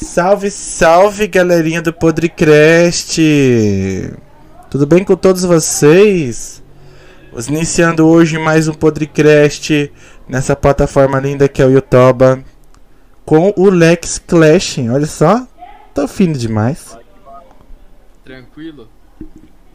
Salve, salve, galerinha do Podrecast! Tudo bem com todos vocês? Vamos iniciando hoje mais um Podrecast nessa plataforma linda que é o YouTube com o Lex Clash. Olha só, tô fino demais. Tranquilo?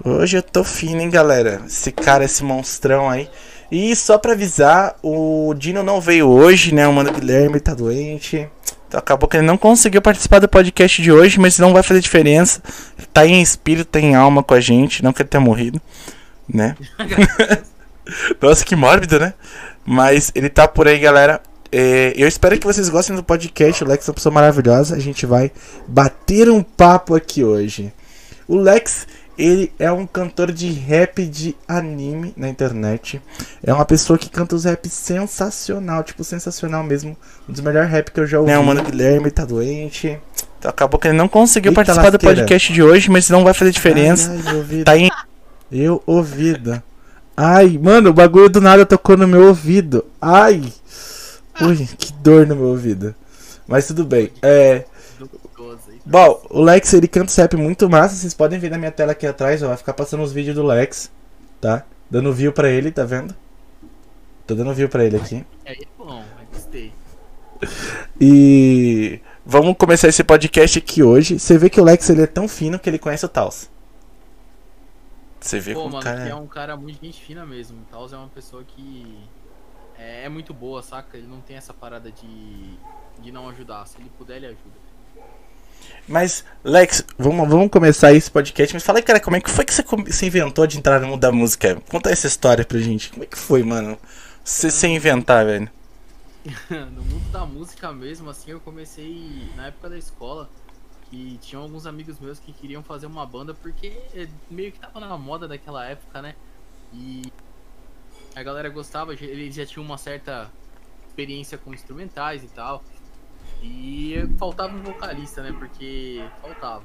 Hoje eu tô fino, hein, galera? Esse cara, esse monstrão aí. E só pra avisar, o Dino não veio hoje, né? O Mano Guilherme tá doente. Acabou que ele não conseguiu participar do podcast de hoje, mas não vai fazer diferença. Tá em espírito, tá em alma com a gente, não que ele tenha morrido, né? Nossa, que mórbido, né? Mas ele tá por aí, galera. É, eu espero que vocês gostem do podcast. O Lex é uma pessoa maravilhosa. A gente vai bater um papo aqui hoje. O Lex, ele é um cantor de rap de anime na internet. É uma pessoa que canta os raps sensacional, tipo, sensacional mesmo. Um dos melhores rap que eu já ouvi. Né, o Mano Guilherme tá doente. Então acabou que ele não conseguiu Eita participar do lasqueira. podcast de hoje, mas não vai fazer diferença. Ai, ai. Tá em. Eu ouvido. Ai, mano, o bagulho do nada tocou no meu ouvido. Ai. Ui, que dor no meu ouvido. Mas tudo bem. É. Bom, o Lex ele canta rap muito massa. Vocês podem ver na minha tela aqui atrás, ó. Vai ficar passando os vídeos do Lex, tá? Dando view pra ele, tá vendo? Tô dando view pra ele aqui. É bom, eu gostei. E vamos começar esse podcast aqui hoje. Você vê que o Lex ele é tão fino que ele conhece o Taos. Você vê Pô, como mano, cara que é um cara muito gente fina mesmo. O Taos é uma pessoa que é, é muito boa, saca? Ele não tem essa parada de, de não ajudar. Se ele puder, ele ajuda. Mas, Lex, vamos, vamos começar esse podcast. Mas fala aí, cara, como é que foi que você se inventou de entrar no mundo da música? Conta essa história pra gente. Como é que foi, mano? Você se inventar, velho. no mundo da música mesmo, assim, eu comecei na época da escola. Que tinham alguns amigos meus que queriam fazer uma banda porque meio que tava na moda daquela época, né? E a galera gostava, eles já tinham uma certa experiência com instrumentais e tal. E faltava um vocalista, né? Porque faltava.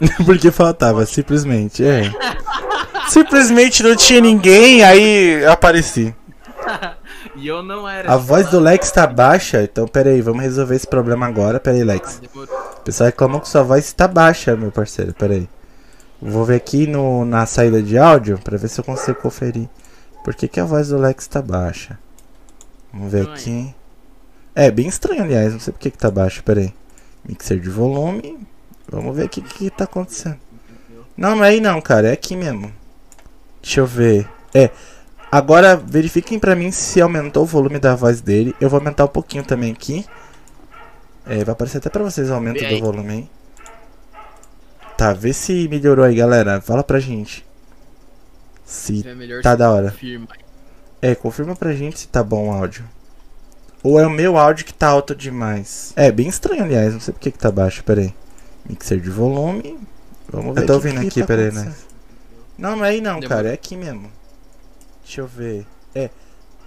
Porque faltava, simplesmente. É. simplesmente não tinha ninguém, aí apareci. E eu não era. A voz do Lex tá baixa, então pera aí, vamos resolver esse problema agora. Pera aí, Lex. Demorou. O pessoal reclamou que sua voz tá baixa, meu parceiro. Pera aí. Vou ver aqui no, na saída de áudio pra ver se eu consigo conferir. Por que, que a voz do Lex tá baixa? Vamos ver aqui. É, bem estranho, aliás. Não sei por que, tá baixo. Pera aí. Mixer de volume. Vamos ver o que, que tá acontecendo. Não, não é aí não, cara. É aqui mesmo. Deixa eu ver. É. Agora verifiquem pra mim se aumentou o volume da voz dele. Eu vou aumentar um pouquinho também aqui. É, vai aparecer até pra vocês o aumento do volume, hein? Tá, vê se melhorou aí, galera. Fala pra gente. Se É tá da hora. confirma. É, confirma pra gente se tá bom o áudio. Ou é o meu áudio que tá alto demais. É, bem estranho, aliás. Não sei por que, que tá baixo. Pera aí. Mixer de volume. Vamos ver. Eu tô ouvindo que aqui, tá pera aí, né? Não, não é aí não, Demorou. cara. É aqui mesmo. Deixa eu ver. É.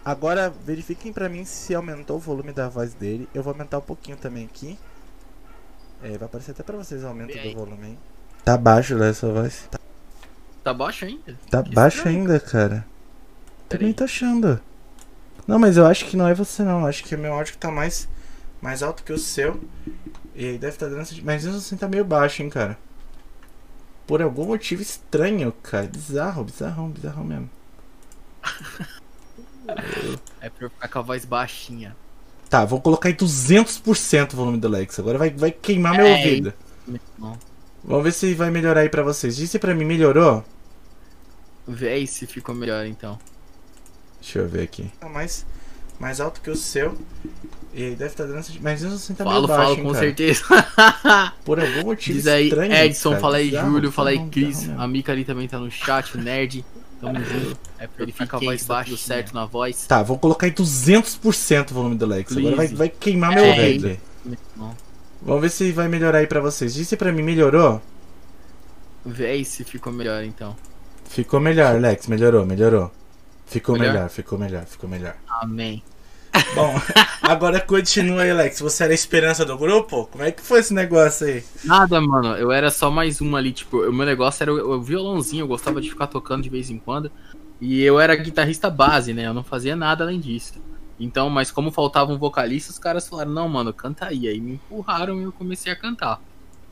Agora verifiquem pra mim se aumentou o volume da voz dele. Eu vou aumentar um pouquinho também aqui. É, vai aparecer até pra vocês o aumento do volume, hein? Tá baixo, né, sua voz? Tá, Tá baixo ainda? tá Que baixo estranho. ainda, cara. Pera Também aí. tô achando. Não, mas eu acho que não é você não. Acho que meu áudio tá mais, mais alto que o seu. E aí deve estar dando essa... Mas isso assim tá meio baixo, hein, cara. Por algum motivo estranho, cara. Bizarro, bizarrão, bizarrão mesmo. É pra eu ficar com a voz baixinha. Tá, vou colocar em 200% o volume do Lex. Agora vai, vai queimar meu É, ouvido. Não. Vamos ver se vai melhorar aí pra vocês. Disse pra mim, melhorou? Vê aí se ficou melhor então. Deixa eu ver aqui. Tá mais, mais alto que o seu. E aí deve estar dando essa... Mas isso assim tá falo, meio baixo, falo hein, com cara. certeza. Por algum motivo Diz aí, estranho, Edson, cara. fala aí, Júlio, fala aí, Cris. mesmo. A Mika ali também tá no chat, o Nerd. Tamo junto. É pra ele ficar com a voz baixa certo na voz. Tá, vou colocar em 200% o volume do Lex. Agora vai, vai queimar meu É. ouvido. Não. Vamos ver se vai melhorar aí pra vocês. Disse pra mim, melhorou? Vê aí se ficou melhor então. Ficou melhor, Lex. Melhorou, melhorou. Ficou melhor, Melhor? ficou melhor, ficou melhor. Amém. Bom, agora continua aí, Lex. Você era a esperança do grupo? Como é que foi esse negócio aí? Nada, mano. Eu era só mais uma ali. Tipo, o meu negócio era o, o violãozinho. Eu gostava de ficar tocando de vez em quando. E eu era guitarrista base, né? Eu não fazia nada além disso. Então, mas como faltava um vocalista, os caras falaram, não, mano, canta aí. Aí me empurraram e eu comecei a cantar.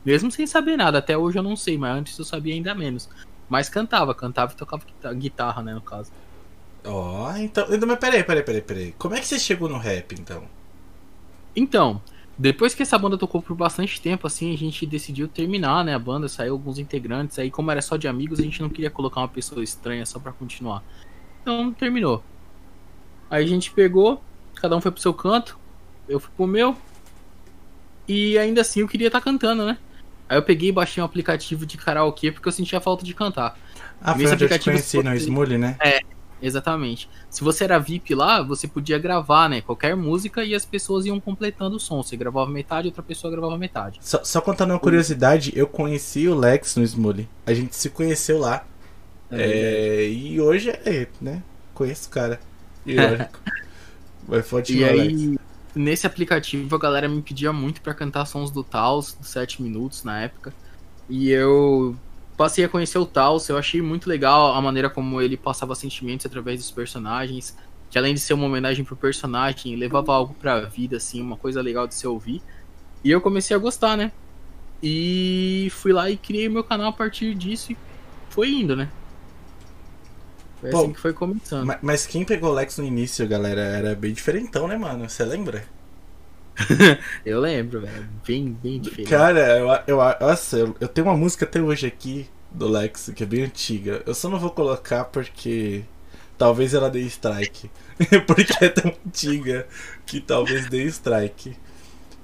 Mesmo sem saber nada, até hoje eu não sei, mas antes eu sabia ainda menos. Mas cantava, cantava e tocava guitarra, né, no caso. Ó, oh, então. Mas peraí, peraí, peraí, peraí. Como é que você chegou no rap, então? Então, depois que essa banda tocou por bastante tempo, assim, a gente decidiu terminar, né? A banda saiu alguns integrantes, aí como era só de amigos, a gente não queria colocar uma pessoa estranha só para continuar. Então terminou. Aí a gente pegou, cada um foi pro seu canto, eu fui pro meu. E ainda assim eu queria estar tá cantando, né? Aí eu peguei e baixei um aplicativo de karaokê porque eu sentia falta de cantar. Ah, foi onde eu te conheci no Smule, né? É, exatamente. Se você era VIP lá, você podia gravar, né? Qualquer música e as pessoas iam completando o som. Você gravava metade, outra pessoa gravava metade. Só, só contando uma curiosidade, eu conheci o Lex no Smule. A gente se conheceu lá. É, é, e hoje é, né? Conheço o cara. Irônico. Vai forte E aí, nesse aplicativo, a galera me pedia muito para cantar sons do Taos, dos 7 minutos na época. E eu passei a conhecer o Taos, eu achei muito legal a maneira como ele passava sentimentos através dos personagens. Que além de ser uma homenagem pro personagem, levava algo pra vida, assim, uma coisa legal de se ouvir. E eu comecei a gostar, né? E fui lá e criei meu canal a partir disso e foi indo, né? Foi Pô, assim que foi começando. Mas, mas quem pegou o Lex no início, galera, era bem diferentão, né, mano? Você lembra? eu lembro, velho. Bem, bem diferente. Cara, eu, eu, nossa, eu, eu tenho uma música até hoje aqui do Lex, que é bem antiga. Eu só não vou colocar porque talvez ela dê strike. porque é tão antiga que talvez dê strike.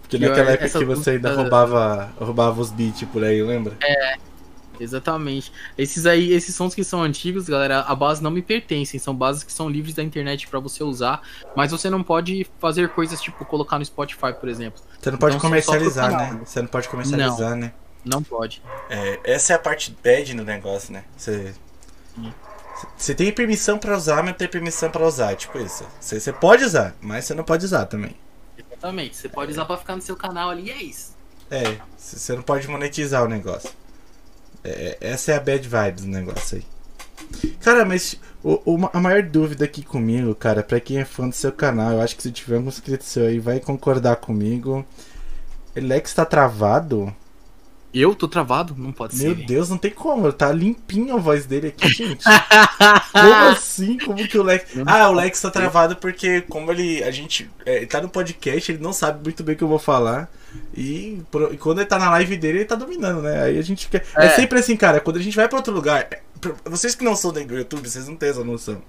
Porque naquela época que você ainda roubava, roubava os beats por aí, lembra? É, Exatamente. Esses aí, esses sons que são antigos, galera, a base não me pertencem, são bases que são livres da internet para você usar, mas você não pode fazer coisas tipo colocar no Spotify, por exemplo. Você não pode então, comercializar, né? Você não pode comercializar, não, né? Não pode. É, essa é a parte bad no negócio, né? Você você tem permissão para usar, mas não tem permissão para usar, tipo isso. Você, você pode usar, mas você não pode usar também. Exatamente. Você pode usar para ficar no seu canal ali, é isso. É, você não pode monetizar o negócio. É, essa é a bad vibes do negócio aí. Cara, mas o, o, a maior dúvida aqui comigo, cara, pra quem é fã do seu canal, eu acho que se tiver um inscrito seu aí, vai concordar comigo. Elex tá travado? Eu tô travado? Não pode Meu ser. Meu Deus, não tem como. Tá limpinho a voz dele aqui, gente. como assim? Como que o Lex. Ah, o Lex tá travado porque, como ele. A gente. É, tá no podcast, ele não sabe muito bem o que eu vou falar. E, e, quando ele tá na live dele, ele tá dominando, né? Aí a gente quer. É, é sempre assim, cara. Quando a gente vai pra outro lugar. É, vocês que não são do YouTube, vocês não têm essa noção.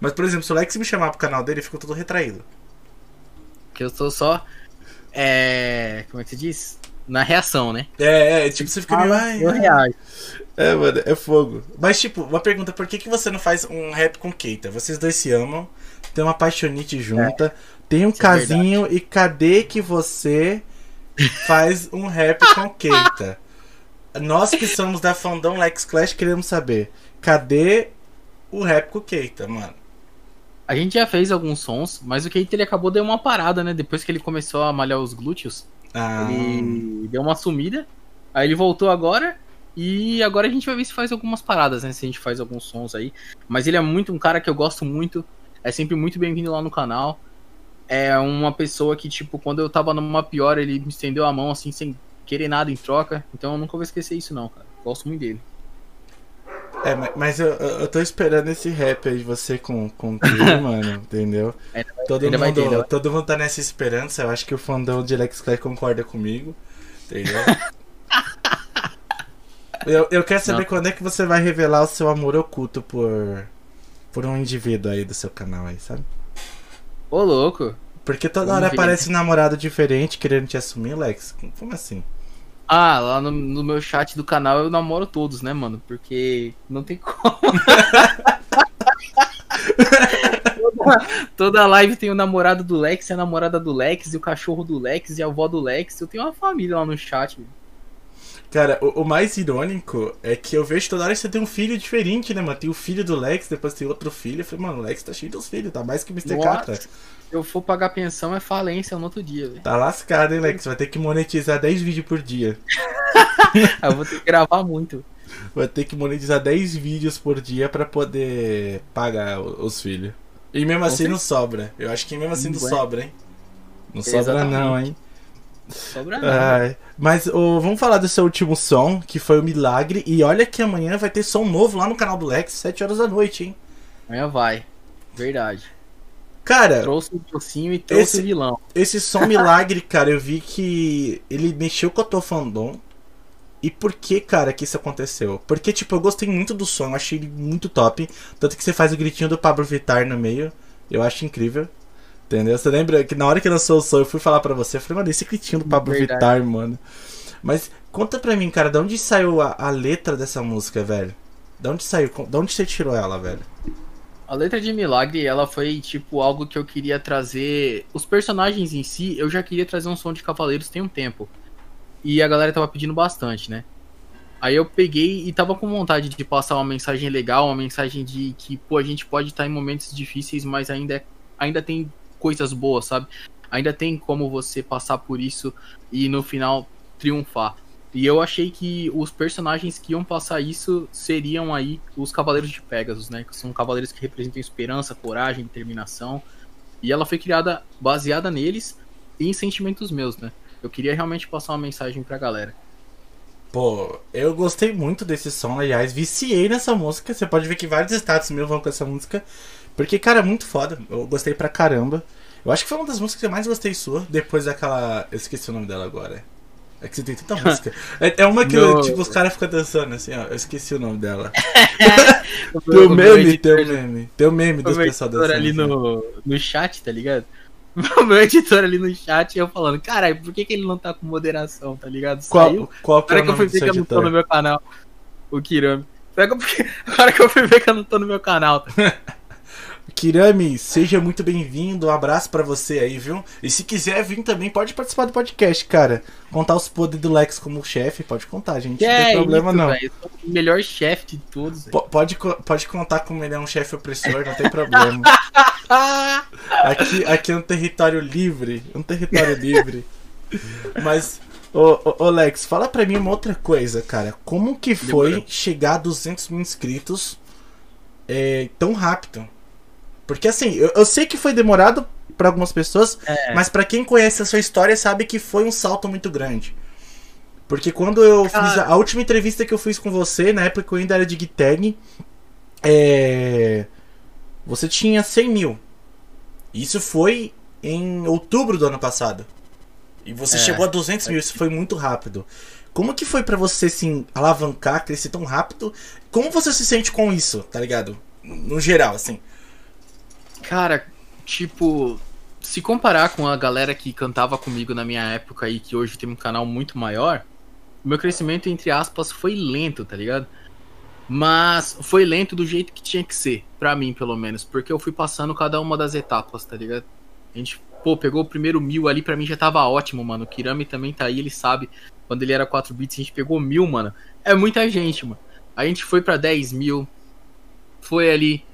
Mas, por exemplo, se o Lex me chamar pro canal dele, eu fico todo retraído. Que eu tô só. É. Como é que se diz? Na reação, né? É, é, tipo, você fica meio. Ai, eu reajo. É, mano, é fogo. Mas, tipo, uma pergunta: por que, que você não faz um rap com Keita? Vocês dois se amam, tem uma paixonite junta, é. tem um Isso é casinho, é e cadê que você faz um rap com Keita. Nós que somos da fandom Lex Clash queremos saber, cadê o rap com Keita, mano? A gente já fez alguns sons, mas o Keita ele acabou deu uma parada, né? Depois que ele começou a malhar os glúteos, ah. ele deu uma sumida. Aí ele voltou agora e agora a gente vai ver se faz algumas paradas, né? Se a gente faz alguns sons aí. Mas ele é muito um cara que eu gosto muito. É sempre muito bem-vindo lá no canal é uma pessoa que, tipo, quando eu tava numa pior, ele me estendeu a mão, assim, sem querer nada em troca. Então eu nunca vou esquecer isso, não, cara. Gosto muito dele. É, mas eu, eu tô esperando esse rap aí de você com, com o mano, entendeu? Todo, mundo, ter, todo mundo tá nessa esperança, eu acho que o fandom de Lex Clay concorda comigo, entendeu? eu, eu quero saber Não. quando é que você vai revelar o seu amor oculto por, por um indivíduo aí do seu canal aí, sabe? Ô, louco. Porque toda hora aparece um namorado diferente querendo te assumir, Lex. Como assim? Ah, lá no, no, meu chat do canal eu namoro todos, né, mano? Porque não tem como. toda, toda live tem o namorado do Lex, a namorada do Lex, e o cachorro do Lex, e a avó do Lex. Eu tenho uma família lá no chat. Cara, o, o, mais irônico é que eu vejo toda hora que você tem um filho diferente, né, mano? Tem o filho do Lex, depois tem outro filho. Eu falei, mano, o Lex tá cheio dos filhos, tá mais que o Mr. Catra. Se eu for pagar pensão, é falência no outro dia, velho. Tá lascado, hein, Lex? Vai ter que monetizar 10 vídeos por dia. eu vou ter que gravar muito. Vai ter que monetizar 10 vídeos por dia pra poder pagar os filhos. E mesmo Com assim certeza. não sobra. Eu acho que mesmo assim não Não é. sobra, hein? Não sobra Exatamente. não, hein? Sobra não. Ai, mas ô, vamos falar do seu último som, que foi o Milagre. E olha que amanhã vai ter som novo lá no canal do Lex, 7 horas da noite, hein? Amanhã vai. Verdade. Cara, Trouxe o docinho e trouxe Esse- o vilão. esse som Milagre, cara, eu vi que ele mexeu com a tua fandom. E por que, cara, que isso aconteceu? Porque, tipo, eu gostei muito do som, eu achei ele muito top. Tanto que você faz o gritinho do Pablo Vittar no meio. Eu acho incrível. Entendeu? Você lembra que na hora que lançou o som, eu fui falar pra você, eu falei, mano, esse gritinho do Pablo Verdade. Vittar, mano. Mas conta pra mim, cara, de onde saiu a, a letra dessa música, velho? De onde saiu? De onde você tirou ela, velho? A letra de Milagre, ela foi tipo algo que eu queria trazer. Os personagens em si, eu já queria trazer um som de Cavaleiros tem um tempo. E a galera tava pedindo bastante, né? Aí eu peguei e tava com vontade de passar uma mensagem legal, uma mensagem de que, pô, a gente pode estar em momentos difíceis, mas ainda, é- ainda tem coisas boas, sabe? Ainda tem como você passar por isso e no final triunfar. E eu achei que os personagens que iam passar isso seriam aí os Cavaleiros de Pegasus, né? Que são cavaleiros que representam esperança, coragem, determinação. E ela foi criada baseada neles e em sentimentos meus, né? Eu queria realmente passar uma mensagem pra galera. Pô, eu gostei muito desse som, aliás, viciei nessa música. Você pode ver que vários status meus vão com essa música. Porque, cara, é muito foda. Eu gostei pra caramba. Eu acho que foi uma das músicas que eu mais gostei sua, depois daquela. Eu esqueci o nome dela agora. É que você tem tanta música. É, é uma que, No- tipo, os caras ficam dançando assim, ó. Eu esqueci o nome dela. O meu meme, teu meme. Teu meme dos pessoal dançando. ali assim. no, no chat, tá ligado? O meu editor ali no chat, eu falando, caralho, por que, que ele não tá com moderação, tá ligado? Saiu. Qual, qual que é o que eu fui ver que eu não tô no meu canal. O Kirami. Agora que eu- Agora que eu fui ver que eu não tô no meu canal. Tá? Kirami, seja muito bem-vindo. Um abraço pra você aí, viu? E se quiser vir também, pode participar do podcast, cara. Contar os poderes do Lex como chefe, pode contar, gente. Não tem é problema isso, não. sou o melhor chefe de todos. Pode, pode contar como ele é um chefe opressor, não tem problema. Aqui, aqui é um território livre. Um território livre. Mas, ô, ô, ô, Lex, fala pra mim uma outra coisa, cara. Como que foi Demorou. chegar a 200 mil inscritos é, tão rápido? Porque assim, eu, eu sei que foi demorado pra algumas pessoas, É. mas pra quem conhece a sua história sabe que foi um salto muito grande. Porque quando eu Cara. fiz a, a última entrevista que eu fiz com você, na época eu ainda era de Gitag, é, você tinha 100 mil. Isso foi em outubro do ano passado. E você É. chegou a 200 mil, isso foi muito rápido. Como que foi pra você, assim, alavancar, crescer tão rápido? Como você se sente com isso, tá ligado? No geral, assim. Cara, tipo, se comparar com a galera que cantava comigo na minha época e que hoje tem um canal muito maior, meu crescimento, entre aspas, foi lento, tá ligado? Mas foi lento do jeito que tinha que ser, pra mim, pelo menos, porque eu fui passando cada uma das etapas, tá ligado? A gente, pô, pegou o primeiro mil ali, pra mim já tava ótimo, mano. O Kirami também tá aí, ele sabe. Quando ele era 4 bits, a gente pegou mil, mano. É muita gente, mano. A gente foi pra 10 mil, foi ali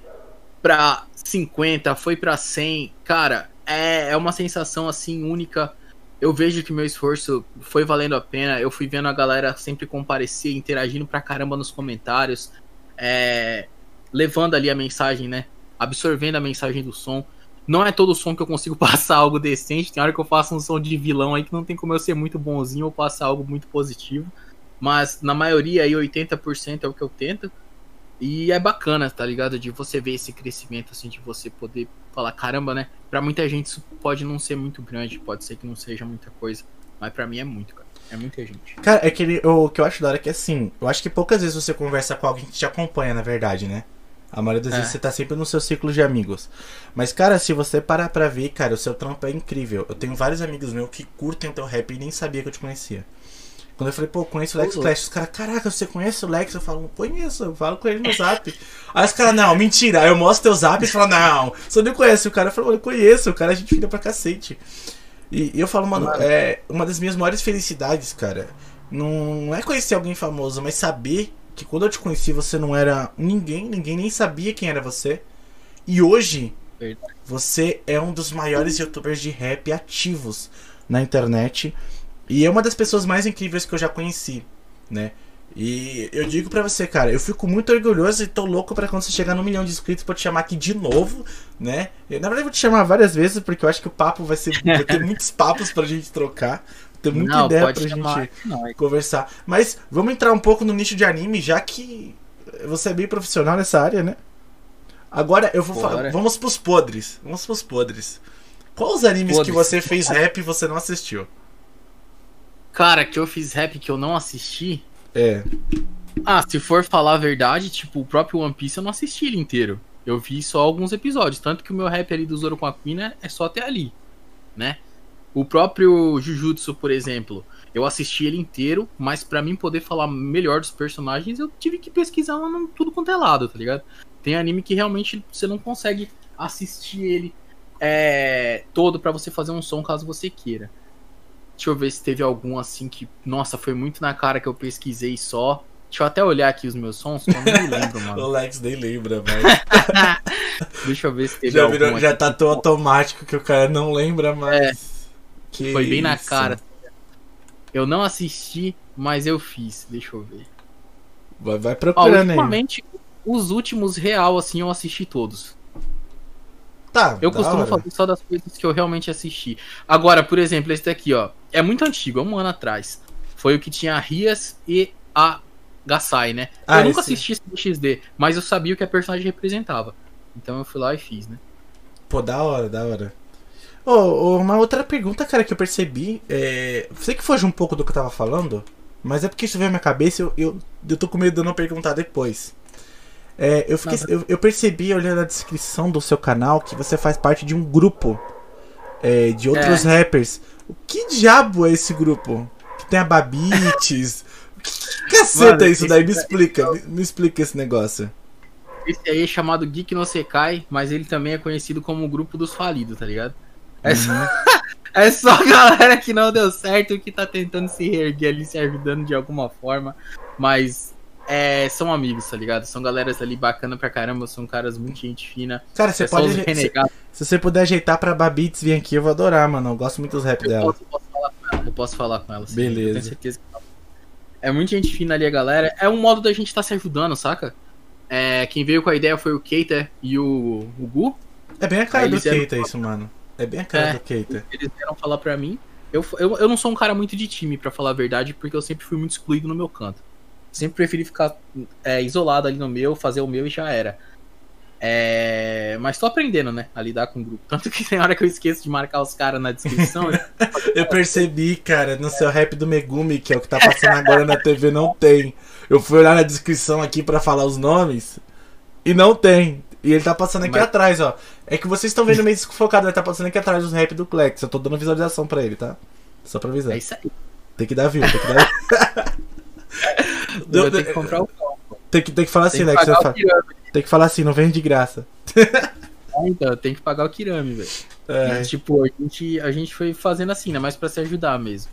pra 50, foi pra 100. Cara, é, é uma sensação assim única. Eu vejo que meu esforço foi valendo a pena. Eu fui vendo a galera sempre comparecer, interagindo pra caramba nos comentários, é, levando ali a mensagem, né? Absorvendo a mensagem do som. Não é todo som que eu consigo passar algo decente. Tem hora que eu faço um som de vilão aí que não tem como eu ser muito bonzinho ou passar algo muito positivo. Mas na maioria aí, 80% é o que eu tento. E é bacana, tá ligado? De você ver esse crescimento, assim, de você poder falar, caramba, né? Pra muita gente isso pode não ser muito grande, pode ser que não seja muita coisa. Mas pra mim é muito, cara. É muita gente. Cara, é que ele- o que eu acho da hora é que assim, eu acho que poucas vezes você conversa com alguém que te acompanha, na verdade, né? A maioria das É. vezes você tá sempre no seu ciclo de amigos. Mas, cara, se você parar pra ver, cara, o seu trampo é incrível. Eu tenho vários amigos meus que curtem o teu rap e nem sabia que eu te conhecia. Quando eu falei, pô, conheço o Lex. Clash, os caras, caraca, você conhece o Lex? Eu falo, conheço, eu falo com ele no zap. Aí os caras, não, mentira. Aí eu mostro teu zap e falam, não, você não conhece o cara. Eu falo, eu conheço, o cara a gente fica pra cacete. E, e eu falo, mano, Claro. é uma das minhas maiores felicidades, cara. Não, é conhecer alguém famoso, mas saber que quando eu te conheci você não era ninguém, ninguém nem sabia quem era você. E hoje você é um dos maiores youtubers de rap ativos na internet. E é uma das pessoas mais incríveis que eu já conheci, né? E eu digo pra você, cara, eu fico muito orgulhoso e tô louco pra quando você chegar no milhão de inscritos pra te chamar aqui de novo, né? Eu, na verdade, eu vou te chamar várias vezes porque eu acho que o papo vai ser. Vai ter muitos papos pra gente trocar. Tem muita Não, ideia pra chamar. gente Não, é- conversar. Mas vamos entrar um pouco no nicho de anime, já que você é bem profissional nessa área, né? Agora eu vou falar. Vamos pros podres. Vamos pros podres. Quais os animes que Podres. você fez rap e você não assistiu? Cara, que eu fiz rap que eu não assisti. É. Ah, se for falar a verdade, tipo, o próprio One Piece eu não assisti ele inteiro. Eu vi só alguns episódios. Tanto que o meu rap ali do Zoro com a Queen é- é só até ali, né? O próprio Jujutsu, por exemplo, eu assisti ele inteiro, mas pra mim poder falar melhor dos personagens, eu tive que pesquisar lá no tudo quanto é lado, tá ligado? Tem anime que realmente você não consegue assistir ele é, todo pra você fazer um som caso você queira. Deixa eu ver se teve algum assim que, nossa, foi muito na cara que eu pesquisei só. Deixa eu até olhar aqui os meus sons, eu não me lembro, O mano. Lex nem lembra, mas. Deixa eu ver se teve já, algum virou, já aqui. tá tão automático que o cara não lembra mais. Que Foi bem na cara. Eu não assisti, mas eu fiz. Deixa eu ver. Vai, vai Ó, procurando aí. ultimamente, os últimos real, assim, eu assisti todos. Tá, Eu costumo hora. fazer só das coisas que eu realmente assisti. Agora, por exemplo, esse daqui, ó. É muito antigo, é um ano atrás. Foi o que tinha a Rias e a Gasai, né? Ah, eu nunca esse- assisti esse XD, mas eu sabia o que a personagem representava. Então eu fui lá e fiz, né? Pô, da hora, da hora. Ô, uma outra pergunta, cara, que eu percebi. É... Sei que foge um pouco do que eu tava falando, mas é porque isso veio na minha cabeça e eu, eu, eu tô com medo de não perguntar depois. É, eu, fiquei, eu, eu percebi, olhando a descrição do seu canal, que você faz parte de um grupo é, de outros rappers. O que diabo é esse grupo? Que tem a Babites. que, que caceta Mano, é isso daí? Me explica, me, me explica esse negócio. Esse aí é chamado Geek no Sekai, mas ele também é conhecido como o grupo dos falidos, tá ligado? É só, é só a galera que não deu certo que tá tentando se reerguer ali, se ajudando de alguma forma. Mas é, são amigos, tá ligado? São galeras ali bacana pra caramba, são caras muito gente fina. Cara, você é pode. se-. Se você puder ajeitar pra Babites vir aqui, eu vou adorar, mano. Eu gosto muito dos rap Eu dela. posso, posso falar com ela. Eu posso falar com ela. sim. Beleza. Eu tenho certeza que ela- É muita gente fina ali, a galera. É um modo da gente estar se ajudando, saca? É, quem veio com a ideia foi o Keita e o, o Gu. É bem a cara Aí do Keita isso, mano. É bem a cara É. do Keita. Eles vieram falar pra mim. Eu, eu, eu não sou um cara muito de time, pra falar a verdade, porque eu sempre fui muito excluído no meu canto. Sempre preferi ficar é, isolado ali no meu, fazer o meu e já era. É, mas tô aprendendo, né? A lidar com o grupo. Tanto que tem hora que eu esqueço de marcar os caras na descrição. Eu percebi, cara, no seu rap do Megumi, que é o que tá passando agora na TV, não tem. Eu fui olhar na descrição aqui pra falar os nomes e não tem. E ele tá passando aqui Mas- atrás, ó. É que vocês estão vendo meio desfocado, ele tá passando aqui atrás os rap do Klex. Eu tô dando visualização pra ele, tá? Só pra avisar. é isso aí. Tem que dar view, tem que dar Eu tenho que comprar o pão. tem, que, tem que falar assim, Tem que eu o falo- Kirami. Tem que falar assim, não vem de graça. Então, eu tenho que pagar o Kirami, velho. É. Tipo, a gente, a gente foi fazendo assim, né? Mais pra se ajudar mesmo.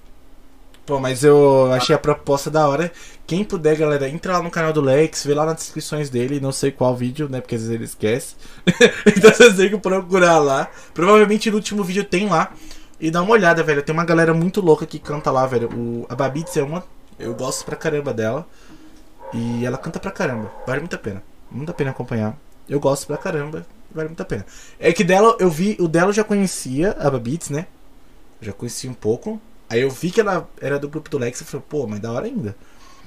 Pô, mas eu achei a proposta da hora. Quem puder, galera, entra lá no canal do Lex, vê lá nas descrições dele, não sei qual vídeo, né? Porque às vezes ele esquece. então vocês têm que procurar lá. Provavelmente no último vídeo tem lá. E dá uma olhada, velho. Tem uma galera muito louca que canta lá, velho. O, a Babitz é uma. Eu gosto pra caramba dela. E ela canta pra caramba. Vale muito a pena. Muito a pena acompanhar. Eu gosto pra caramba. Vale muito a pena. É que dela, eu vi. O dela eu já conhecia, a Babitz, né? Eu já conhecia um pouco. Aí eu vi que ela era do grupo do Lex e falei, pô, mas da hora ainda.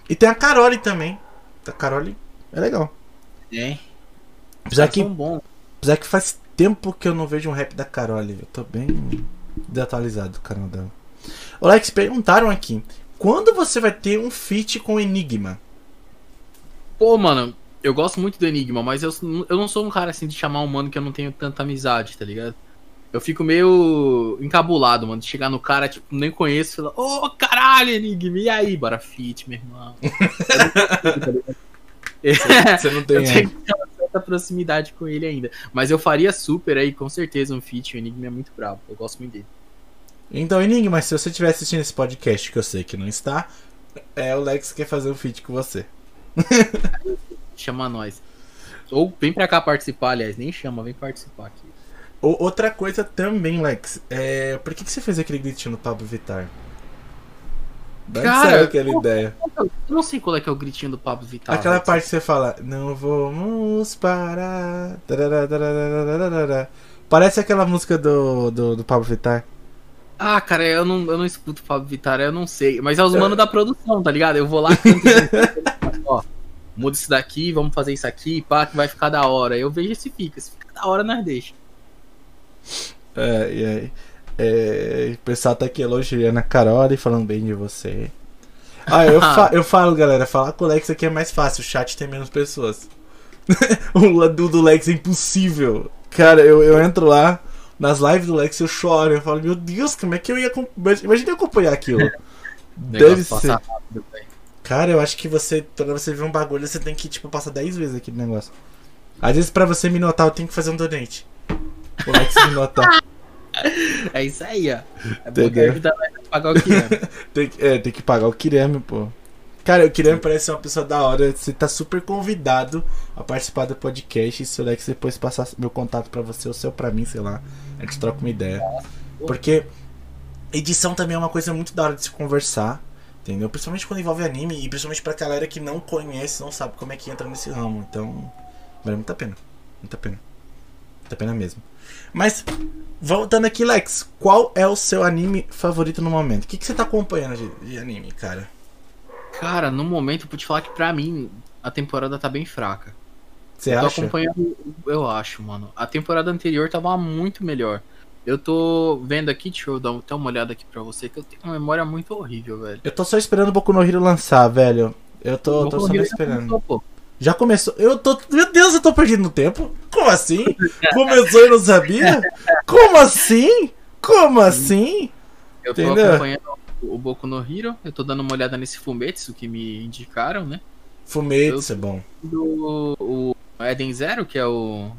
E tem a Carole também. A Carole é legal. É. Apesar que, bons. apesar que faz tempo que eu não vejo um rap da Carole. Eu tô bem desatualizado do canal dela. Ô Lex, perguntaram aqui. Quando você vai ter um feat com Enigma? Pô, mano, eu gosto muito do Enigma, mas eu, eu não sou um cara assim de chamar um mano que eu não tenho tanta amizade, tá ligado? Eu fico meio encabulado, mano, de chegar no cara, tipo, nem conheço e falar, ô caralho, Enigma, e aí? Bora fit, meu irmão. Você não eu tem. tenho que ter uma certa proximidade com ele ainda. Mas eu faria super aí, com certeza, um feat. O Enigma é muito bravo. Eu gosto muito dele. Então, Enigma, se você estiver assistindo esse podcast, que eu sei que não está, é o Lex que quer fazer um feat com você. Chama nós. Ou vem pra cá participar, aliás. Nem chama, vem participar aqui. O- outra coisa também, Lex, é. Por que, que você fez aquele gritinho no Pablo Vittar? Onde Cara, aquela pô, ideia? Eu não sei qual é que é o gritinho do Pablo Vittar. Aquela velho. parte que você fala, não vamos parar. Parece aquela música do, do, do Pablo Vittar. Ah, cara, eu não, eu não escuto o Pablo Vittar, eu não sei. Mas é os manos da produção, tá ligado? Eu vou lá canto ó, muda isso daqui, vamos fazer isso aqui, pá, que vai ficar da hora. Eu vejo se fica. Se fica da hora, nós deixa. É, e aí? É, o pessoal tá aqui elogiando a Carol e falando bem de você. Ah, eu, fa- eu falo, galera, falar com o Lex aqui é mais fácil, o chat tem menos pessoas. o lado do Lex é impossível. Cara, eu, eu entro lá, nas lives do Lex eu choro, eu falo, meu Deus, como é que eu ia. Imagina eu acompanhar aquilo. Deve ser. rápido. Cara, eu acho que você, pra você ver um bagulho, você tem que, tipo, passar 10 vezes aquele negócio. Às vezes, pra você me notar, eu tenho que fazer um donate. O Lex me notar. É isso aí, ó. É bom que pagar o é. Tem, que- é, tem que pagar o Kirame, pô. Cara, o Kirame parece ser uma pessoa da hora. Você tá super convidado a participar do podcast. E se o Lex depois passar meu contato pra você, o seu pra mim, sei lá. A gente troca uma ideia. Porque edição também é uma coisa muito da hora de se conversar. Entendeu? Principalmente quando envolve anime. E principalmente pra galera que não conhece, não sabe como é que entra nesse ramo. Então, vale muito a pena. Muito a pena. Muito a pena mesmo. Mas, voltando aqui, Lex, qual é o seu anime favorito no momento? O que, que você tá acompanhando de, de anime, cara? Cara, no momento, vou te falar que pra mim, a temporada tá bem fraca. Você Eu tô acha? acompanhando, eu acho, mano. A temporada anterior tava muito melhor. Eu tô vendo aqui, deixa eu dar até uma olhada aqui pra você, que eu tenho uma memória muito horrível, velho. Eu tô só esperando o Boku no Hero lançar, velho. Eu tô, tô só Hero já esperando. começou. Já começou. Eu tô. Meu Deus, eu tô perdendo tempo? Como assim? Começou e não sabia? Como assim? Como assim? Eu tô Entendeu? acompanhando o Boku no Hero, eu tô dando uma olhada nesse Fumetsu que me indicaram, né? Fumetsu é bom. Do o Eden Zero, que é o,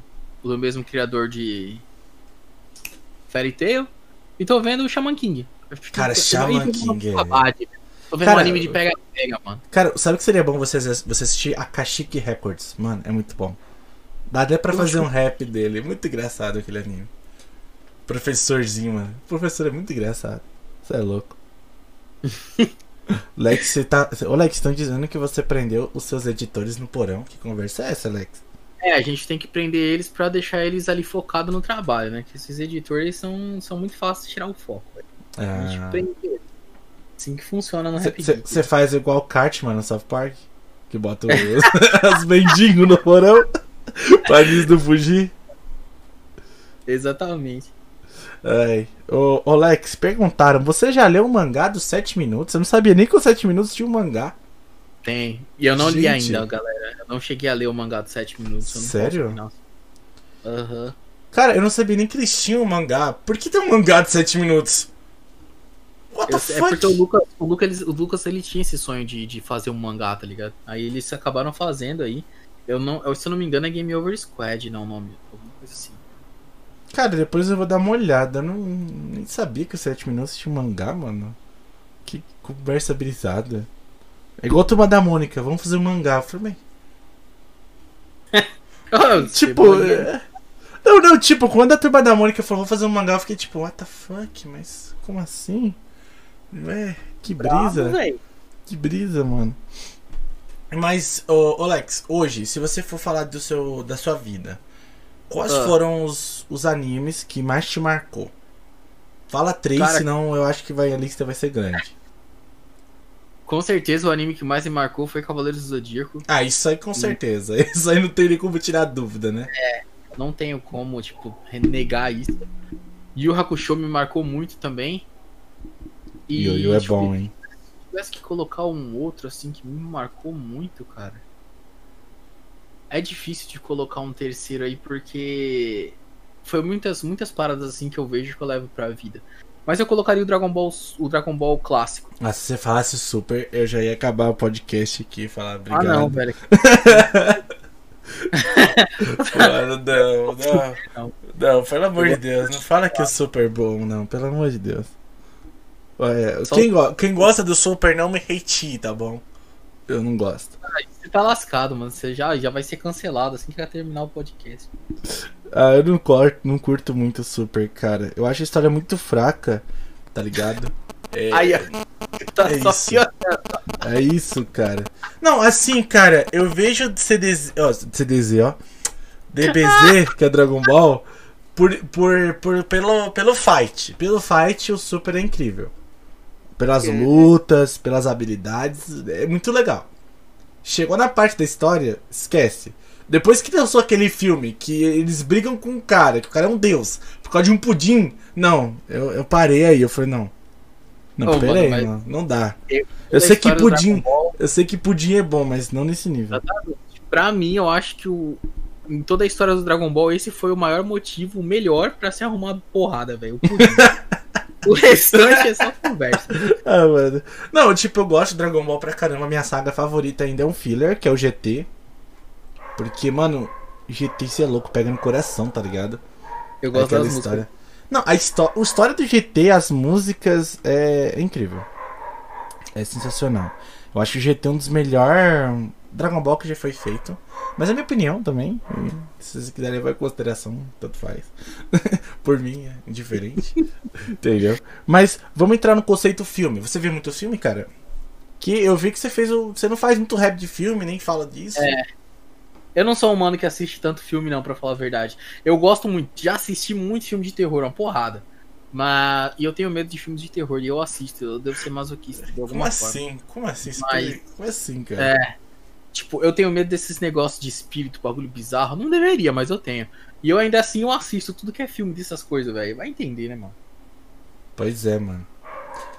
o do mesmo criador de Fairy Tail. E tô vendo o Shaman King. Cara, tô Shaman vendo King é-. Tô vendo Cara, um anime de pega-pega, mano. Cara, sabe o que seria bom você, você assistir Akashic Records? Mano, é muito bom. Dá até pra fazer um rap dele. Muito engraçado aquele anime. Professorzinho, mano. O professor é muito engraçado. Você é louco. Lex, você tá. Ô, Lex, estão dizendo que você prendeu os seus editores no porão. Que conversa é essa, Lex? É, a gente tem que prender eles pra deixar eles ali focados no trabalho, né? Que esses editores são, são muito fáceis de tirar o foco. velho. A gente prende eles. Assim que funciona no. Você faz igual o Cartman no South Park? Que bota os, os mendigos no porão pra eles não fugir? Exatamente. Ai. Ô, ô, Lex, perguntaram, você já leu o mangá dos 7 minutos? Eu não sabia nem que os 7 minutos tinha um mangá. Tem. E eu não li Gente. ainda, galera. Eu não cheguei a ler o mangá de 7 minutos. Sério? Aham. Cara, eu não sabia nem que eles tinham um mangá. Por que tem um mangá de 7 minutos? What the Eu- fuck? É porque o Lucas, o Lucas, ele, o Lucas, ele tinha esse sonho de, de fazer um mangá, tá ligado? Aí eles acabaram fazendo aí. Eu não, eu, se eu não me engano, é Game Over Squad, não, o nome. Alguma coisa assim. Cara, depois eu vou dar uma olhada. Eu não, nem sabia que os 7 minutos tinha um mangá, mano. Que conversa brisada. É igual a turma da Mônica, vamos fazer um mangá. Eu falei, "Mas Tipo, Cebolinha. é... Não, não, tipo, quando a turma da Mônica falou, vou fazer um mangá, eu fiquei tipo, what the fuck, mas como assim? Ué, que brisa, Bravo, que brisa, mano. Mas, ô, ô Lex, hoje, se você for falar do seu, da sua vida, quais Ah. foram os, os animes que mais te marcou? Fala três, Cara- senão eu acho que vai, a lista vai ser grande. Com certeza o anime que mais me marcou foi Cavaleiros do Zodíaco. Ah, isso aí com certeza. Isso aí não tem nem como tirar dúvida, né? Eu Não tenho como, tipo, renegar isso. Yu Hakusho me marcou muito também. E, Yu Yu é tipo, bom, hein? Se tivesse que colocar um outro, assim, que me marcou muito, cara. É difícil de colocar um terceiro aí, porque foi muitas, muitas paradas assim que eu vejo que eu levo pra vida. Mas eu colocaria o Dragon Ball, o Dragon Ball clássico. Mas se você falasse super, eu já ia acabar o podcast aqui e falar obrigado. Ah, não, velho. Mano, não, não. Não. Não, pelo amor de Deus, não fala que é super bom, não, pelo amor de Deus. Olha, quem, go- quem gosta do super não me hate, tá bom? Eu não gosto. Você tá lascado, mano. Você já, já vai ser cancelado assim que vai terminar o podcast. Ah, eu não curto, não curto muito super, cara. Eu acho a história muito fraca, tá ligado? É, Aí, ó. Tá É só isso. piorando. É isso, cara. Não, assim, cara, eu vejo CDZ, ó, CDZ, ó. DBZ, que é Dragon Ball, por, por, por, pelo, pelo fight. Pelo fight, o Super é incrível. Pelas É. lutas, pelas habilidades, é muito legal. Chegou na parte da história, esquece. Depois que lançou aquele filme que eles brigam com um cara, que o cara é um deus, por causa de um pudim, não, eu, eu parei aí, eu falei, não. Não, Ô, pera aí, mano, não dá. Eu, Eu sei que pudim, Ball, eu sei que pudim é bom, mas não nesse nível. Pra mim, eu acho que o. Em toda a história do Dragon Ball, esse foi o maior motivo, o melhor pra se arrumar porrada, velho. O pudim. O restante é só conversa. Ah, mano. Não, tipo, eu gosto de Dragon Ball pra caramba. Minha saga favorita ainda é um filler, que é o GT. Porque, mano, GT você é louco, pega no coração, tá ligado? Eu gosto Aquela das músicas. Não, a, histó a história do GT, as músicas, é, é incrível. É sensacional. Eu acho que o GT é um dos melhores Dragon Ball que já foi feito. Mas é minha opinião também. Se vocês quiserem levar em consideração, tanto faz. Por mim, é indiferente. Entendeu? Mas vamos entrar no conceito filme. Você vê muito filme, cara? Que eu vi que você fez o. Você não faz muito rap de filme, nem fala disso. É. Eu não sou um mano que assiste tanto filme, não, pra falar a verdade. Eu gosto muito, já assisti muito filme de terror, uma porrada. Mas. E eu tenho medo de filmes de terror, e eu assisto, eu devo ser masoquista de Como forma. assim? Como assim? Mas- Como assim, cara? É. Tipo, eu tenho medo desses negócios de espírito, bagulho bizarro. Não deveria, mas eu tenho. E eu ainda assim eu assisto tudo que é filme dessas coisas, velho. Vai entender, né, mano? Pois é, mano.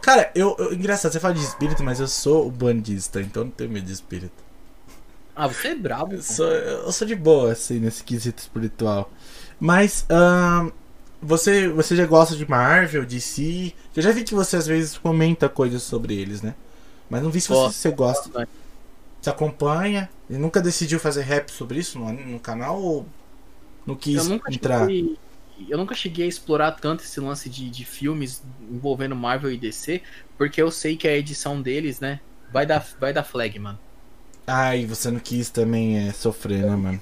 Cara, eu, eu- Engraçado, você fala de espírito, mas eu sou o bandista, então não tenho medo de espírito. Ah, você é brabo. Eu sou, eu sou de boa, assim, nesse quesito espiritual. Mas, você, você já gosta de Marvel, DC? Eu já vi que você às vezes comenta coisas sobre eles, né? Mas não vi se você, você gosta. Você acompanha? E nunca decidiu fazer rap sobre isso no, no canal ou não quis Eu nunca, entrar? cheguei, eu nunca cheguei a explorar tanto esse lance de, de filmes envolvendo Marvel e DC, porque eu sei que a edição deles, né, vai dar, vai dar flag, mano. Ai, você não quis também é, sofrer, né, mano?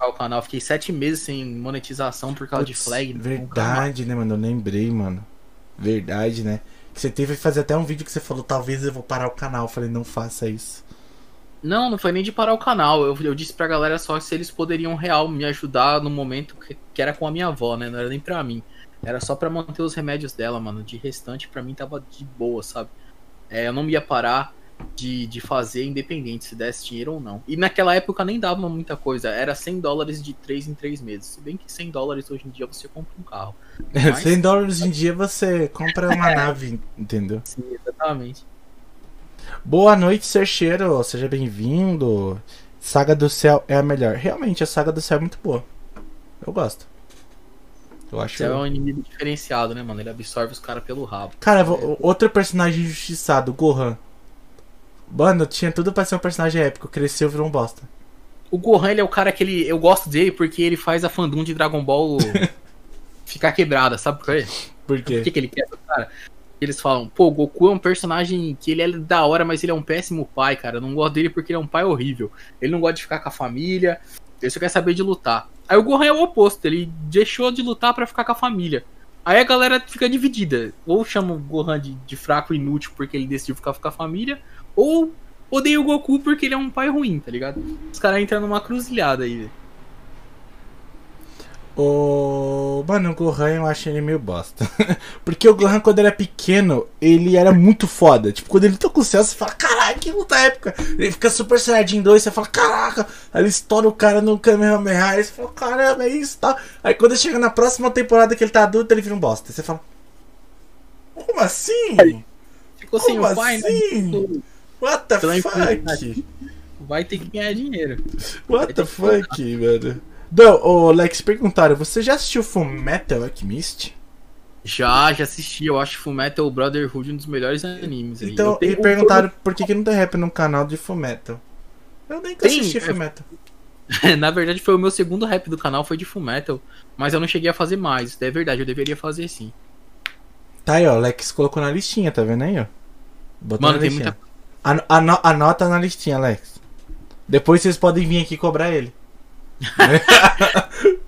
O canal, fiquei sete meses sem monetização por causa de Putz, flag. Verdade, né, mano? Eu lembrei, mano. Verdade, né? Que Você teve que fazer até um vídeo que você falou, talvez eu vou parar o canal. Eu falei, não faça isso. Não, não foi nem de parar o canal. Eu, eu disse pra galera só se eles poderiam real me ajudar no momento que, que era com a minha avó, né? Não era nem pra mim. Era só pra manter os remédios dela, mano. De restante, pra mim tava de boa, sabe? É, eu não ia parar de, de fazer independente se desse dinheiro ou não. E naquela época nem dava muita coisa. Era 100 dólares de 3 em 3 meses. Se bem que 100 dólares hoje em dia você compra um carro. Mas- 100 dólares em dia você compra uma nave, entendeu? Sim, exatamente. Boa noite, Sercheiro. Seja bem-vindo. Saga do Céu é a melhor. Realmente, a Saga do Céu é muito boa. Eu gosto. Eu acho. Você é um inimigo diferenciado, né, mano? Ele absorve os caras pelo rabo. Cara, vou- outro personagem injustiçado, Gohan. Mano, tinha tudo pra ser um personagem épico. Cresceu, virou um bosta. O Gohan, ele é o cara que ele. Eu gosto dele porque ele faz a fandom de Dragon Ball ficar quebrada, sabe por quê? Por Por que, quê? que ele quer, cara? Eles falam, pô, o Goku é um personagem que ele é da hora, mas ele é um péssimo pai, cara. Eu não gosto dele porque ele é um pai horrível. Ele não gosta de ficar com a família, ele só quer saber de lutar. Aí o Gohan é o oposto, ele deixou de lutar pra ficar com a família. Aí a galera fica dividida. Ou chama o Gohan de, de fraco e inútil porque ele decidiu ficar com a família, ou odeia o Goku porque ele é um pai ruim, tá ligado? Os caras entram numa cruzilhada aí, velho. O. Mano, o Gohan eu acho ele meio bosta. Porque o Gohan, quando era pequeno, ele era muito foda. Tipo, quando ele tá com o céu, você fala, caralho, que luta épica. Ele fica super Saiyajin 2, você fala, caraca. Aí ele estoura o cara no Kamehameha. Aí você fala, caramba, é isso tá. Aí quando chega na próxima temporada que ele tá adulto, ele vira um bosta. Aí você fala, como assim? Ficou sem Como o pai, assim? né? What the Pela fuck? Vai ter que ganhar dinheiro. What the fuck, mano? Não, ô Lex, perguntaram, você já assistiu Full Metal Alchemist? Já, já assisti. Eu acho Fullmetal Brotherhood um dos melhores animes. aí. Então, e perguntaram por que, que não tem rap no canal de Fullmetal. Eu nem Tem, assisti é- Fullmetal. Na verdade, foi o meu segundo rap do canal, foi de Fullmetal. Mas eu não cheguei a fazer mais. Isso é verdade, eu deveria fazer sim. Tá aí, ó, o Lex colocou na listinha, tá vendo aí, ó? Botou Mano, tem listinha. Ano- anota na listinha, Lex. Depois vocês podem vir aqui cobrar ele.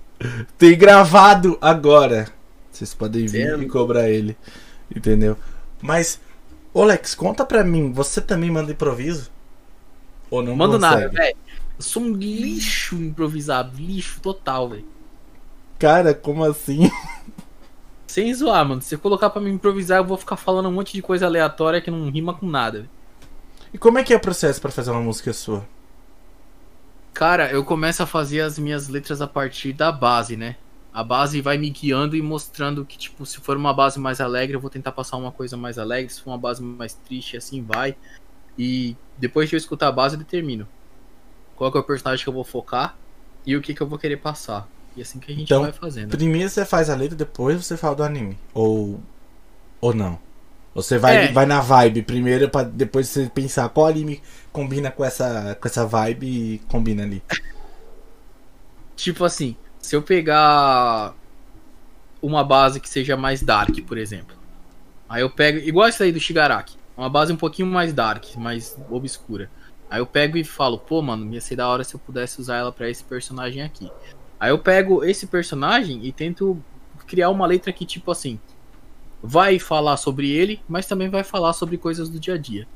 tem gravado agora. Vocês podem vir Sério? e cobrar ele. Entendeu? Mas, Ô, Lex, conta pra mim, você também manda improviso? Ou não Mando consegue? nada, velho. Eu sou um lixo improvisado, lixo total, velho. Cara, como assim? Sem zoar, mano. Se você colocar pra me improvisar, eu vou ficar falando um monte de coisa aleatória que não rima com nada. velho. E como é que é o processo pra fazer uma música sua? Cara, eu começo a fazer as minhas letras a partir da base, né? A base vai me guiando e mostrando que, tipo, se for uma base mais alegre, eu vou tentar passar uma coisa mais alegre. Se for uma base mais triste, assim vai. E depois de eu escutar a base, eu determino qual que é o personagem que eu vou focar e o que, que eu vou querer passar. E assim que a gente Então, vai fazendo. Primeiro você faz a letra, depois você fala do anime. Ou. Ou não? Você vai, É. vai na vibe primeiro pra depois você pensar qual anime combina com essa, com essa vibe e combina ali. Tipo assim, se eu pegar uma base que seja mais dark, por exemplo. Aí eu pego, igual essa aí do Shigaraki, uma base um pouquinho mais dark, mais obscura. Aí eu pego e falo, pô, mano, ia ser da hora se eu pudesse usar ela pra esse personagem aqui. Aí eu pego esse personagem e tento criar uma letra que, tipo assim, vai falar sobre ele, mas também vai falar sobre coisas do dia a dia.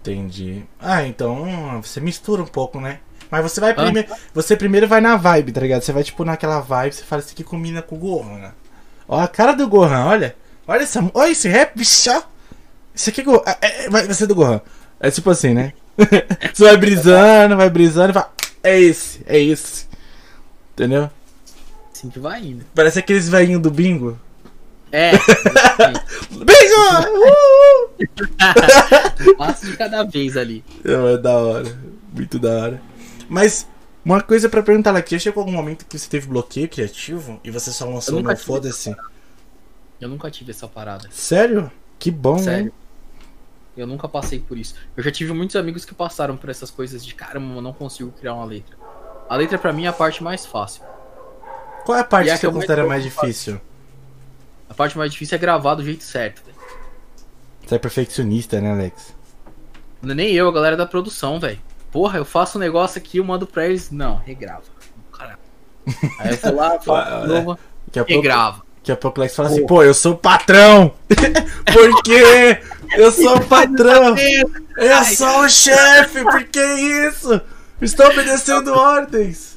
Entendi. Ah, então você mistura um pouco, né? Mas você vai primeiro. Você primeiro vai na vibe, tá ligado? Você vai, tipo, naquela vibe, você fala isso aqui combina com o Gohan. né? Ó a cara do Gohan, olha. Olha essa. Olha esse rap, bicho. Isso aqui é, é, é- vai ser do Gohan. É tipo assim, né? você vai brisando, vai brisando e vai. É esse, é esse. Entendeu? Assim que vai indo. Parece aqueles velhinhos do bingo. É! Uh! passo de cada vez ali. Não, é da hora. Muito da hora. Mas, uma coisa pra perguntar aqui, chegou algum momento que você teve bloqueio criativo e você só lançou Eu nunca no tive. foda-se? Eu nunca tive essa parada. Sério? Que bom, Sério. hein? Eu nunca passei por isso. Eu já tive muitos amigos que passaram por essas coisas de caramba, eu não consigo criar uma letra. A letra pra mim é a parte mais fácil. Qual é a parte E a que você eu mais considera gosto mais de fazer? A parte mais difícil é gravar do jeito certo. velho. Você é perfeccionista, né, Alex? Não é nem eu, a galera da produção, velho. Porra, eu faço um negócio aqui, eu mando pra eles. Não, regrava. Caralho. Aí eu vou lá, faço de novo, pouco, regrava. daqui a pouco o Alex fala assim, pô, eu sou o patrão! Por quê? Eu sou o patrão! Eu sou o chefe! Por que isso? Estou obedecendo ordens!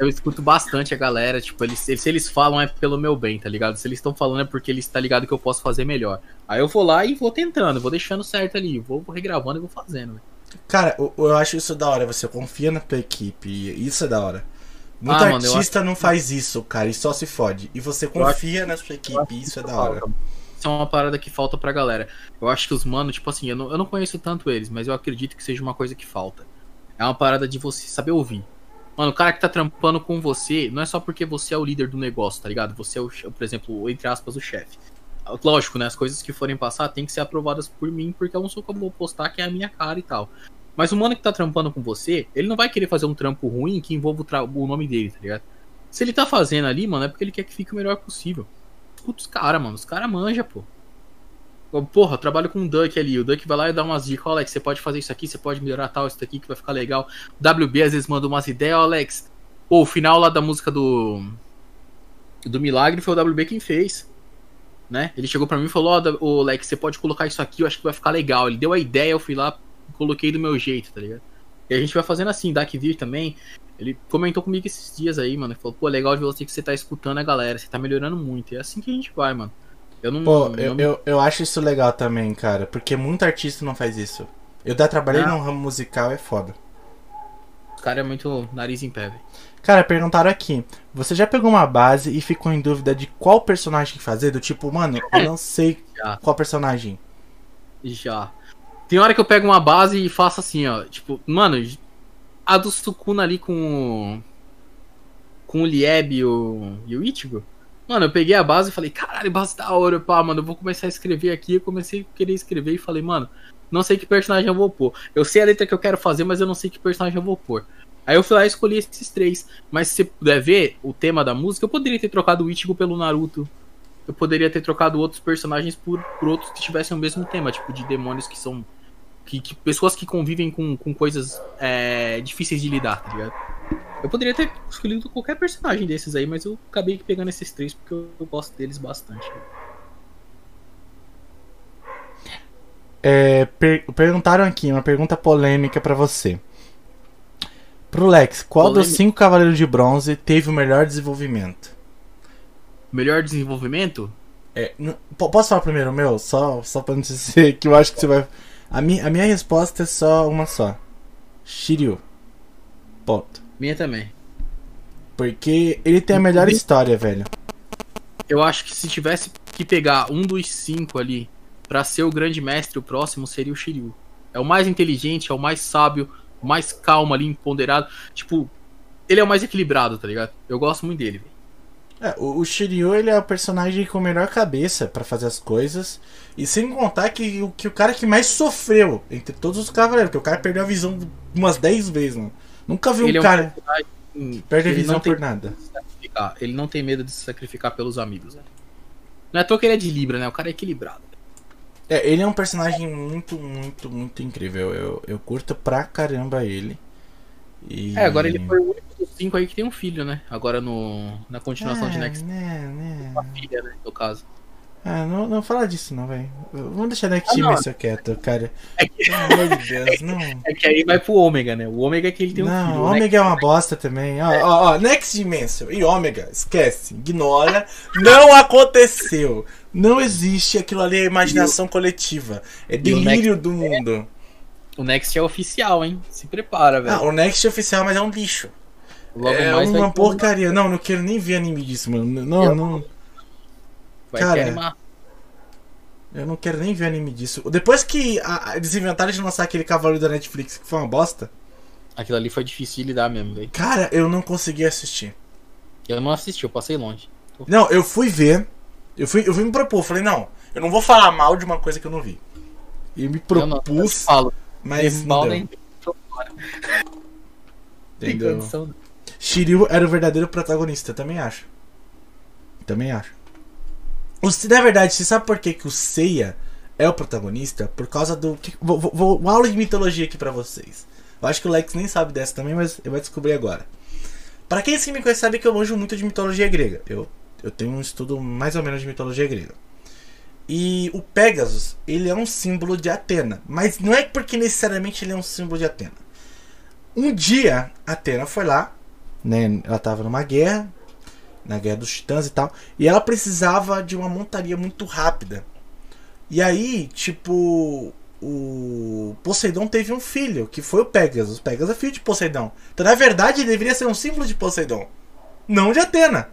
Eu escuto bastante a galera, tipo, eles, se eles falam é pelo meu bem, tá ligado? Se eles estão falando é porque eles tá ligado que eu posso fazer melhor. Aí eu vou lá e vou tentando, vou deixando certo ali, vou regravando e vou fazendo. Cara, eu, eu acho isso da hora, você confia na tua equipe, isso é da hora. Muito Ah, mano, artista não faz isso, cara, e só se fode. E você confia na sua equipe, isso é da hora. Isso é uma parada que falta pra galera. Eu acho que os manos, tipo assim, eu não, eu não conheço tanto eles, mas eu acredito que seja uma coisa que falta. É uma parada de você saber ouvir. Mano, o cara que tá trampando com você, não é só porque você é o líder do negócio, tá ligado? Você é, o, por exemplo, entre aspas, o chefe. Lógico, né? As coisas que forem passar tem que ser aprovadas por mim, porque eu não sou como vou postar que é a minha cara e tal. Mas o mano que tá trampando com você, ele não vai querer fazer um trampo ruim que envolva o, o nome dele, tá ligado? Se ele tá fazendo ali, mano, é porque ele quer que fique o melhor possível. Escuta os caras, mano. Os caras manjam, pô. Porra, eu trabalho com o Duck ali. O Duck vai lá e dá umas dicas. Ó, Alex, você pode fazer isso aqui, você pode melhorar tal, isso daqui que vai ficar legal. O WB às vezes manda umas ideias, ó, Alex. Pô, o final lá da música do. Do Milagre foi o WB quem fez. Né? Ele chegou pra mim e falou: Ó, ô, Alex, você pode colocar isso aqui, eu acho que vai ficar legal. Ele deu a ideia, eu fui lá, coloquei do meu jeito, tá ligado? E a gente vai fazendo assim, Darkvir também. Ele comentou comigo esses dias aí, mano. Ele falou, pô, legal de você que você tá escutando a galera, você tá melhorando muito. E é assim que a gente vai, mano. Eu não. Pô, não eu, eu, eu acho isso legal também, cara, porque muito artista não faz isso. Eu já trabalhei Ah. no ramo musical, é foda. O cara é muito nariz em pé, velho. Cara, perguntaram aqui, você já pegou uma base e ficou em dúvida de qual personagem fazer? Do tipo, mano, eu não sei Já. qual personagem. Já. Tem hora que eu pego uma base e faço assim, ó. Tipo, mano, a do Sukuna ali com. Com o Lieb e o, e o Ichigo. Mano, eu peguei a base e falei, caralho, base da hora, pá, mano, eu vou começar a escrever aqui. Eu comecei a querer escrever e falei, mano, não sei que personagem eu vou pôr. Eu sei a letra que eu quero fazer, mas eu não sei que personagem eu vou pôr. Aí eu fui lá e escolhi esses três. Mas se você puder ver o tema da música, eu poderia ter trocado o Ichigo pelo Naruto. Eu poderia ter trocado outros personagens por, por outros que tivessem o mesmo tema, tipo de demônios que são. Que, que- pessoas que convivem com, com coisas é, difíceis de lidar, tá ligado? Eu poderia ter escolhido qualquer personagem desses aí, mas eu acabei pegando esses três porque eu, eu gosto deles bastante. é, per- perguntaram aqui uma pergunta polêmica pra você. Pro Lex, qual dos Polêmica? cinco Cavaleiros de Bronze teve o melhor desenvolvimento? Melhor desenvolvimento? É, posso falar primeiro o meu? Só, só pra não dizer que eu acho que você vai. A minha, a minha resposta é só uma só: Shiryu. Ponto. Minha também. Porque ele tem a melhor história, velho. Eu acho que se tivesse que pegar um dos cinco ali pra ser o grande mestre, o próximo seria o Shiryu. É o mais inteligente, é o mais sábio, o mais calmo ali, empoderado. Tipo, ele é o mais equilibrado, tá ligado? Eu gosto muito dele, velho. É, o, o Shiryu ele é o personagem com a melhor cabeça pra fazer as coisas. E sem contar que, o- que o cara que mais sofreu entre todos os cavaleiros, porque o cara perdeu a visão umas 10 vezes, mano. Nunca vi um é um cara personagem que perde a visão por nada. Ele não tem medo de se sacrificar pelos amigos, velho. Não é à toa que ele é de Libra, né? O cara é equilibrado. É, ele é um personagem muito, muito, muito incrível. Eu, eu curto pra caramba ele. E... É, agora ele foi o único dos cinco aí que tem um filho, né? Agora no, na continuação de É, Next. né, né. Uma filha, né? No caso. Ah, não, não fala disso não, velho. Vamos deixar Next Ah, não. Dimension quieto, cara. É que, Pelo amor de Deus, não. é que aí vai pro Ômega, né? O Ômega é que ele tem um não, filho. Ômega é uma bosta também. Ó, ó, ó, Next Dimension e Ômega, esquece, ignora. Não aconteceu. Não existe aquilo ali, é imaginação coletiva. É delírio do mundo. O Next é oficial, hein? Se prepara, velho. Ah, o Next é oficial, mas é um lixo. Logo é uma um- porcaria. Não, não quero nem ver anime disso, mano. Não, Eu- não. Vai Cara, animar. Eu não quero nem ver anime disso. Depois que a- eles inventaram de lançar aquele cavaleiro da Netflix que foi uma bosta, Aquilo ali foi difícil de lidar mesmo, velho. cara, eu não consegui assistir. Eu não assisti, eu passei longe. Não, eu fui ver. Eu fui, eu fui me propor. Falei, não, eu não vou falar mal de uma coisa que eu não vi. E me Eu não, eu propus, falo. Mas não mal nem. Tem entendeu? condição. Shiryu era o verdadeiro protagonista, também acho. Também acho. O, na verdade, você sabe por que, que o Seiya é o protagonista? Por causa do. que- vou, vou, vou- uma aula de mitologia aqui pra vocês. Eu acho que o Lex nem sabe dessa também, mas eu vou descobrir agora. Pra quem assim me conhece, sabe que eu manjo muito de mitologia grega. Eu, eu tenho um estudo mais ou menos de mitologia grega. E o Pegasus, ele é um símbolo de Atena. Mas não é porque necessariamente ele é um símbolo de Atena. Um dia, Atena foi lá, né? Ela tava numa guerra, na guerra dos titãs e tal, e ela precisava de uma montaria muito rápida. E aí, tipo, o Poseidon teve um filho, que foi o Pegasus. O Pegasus é filho de Poseidon. Então, na verdade, ele deveria ser um símbolo de Poseidon, não de Atena.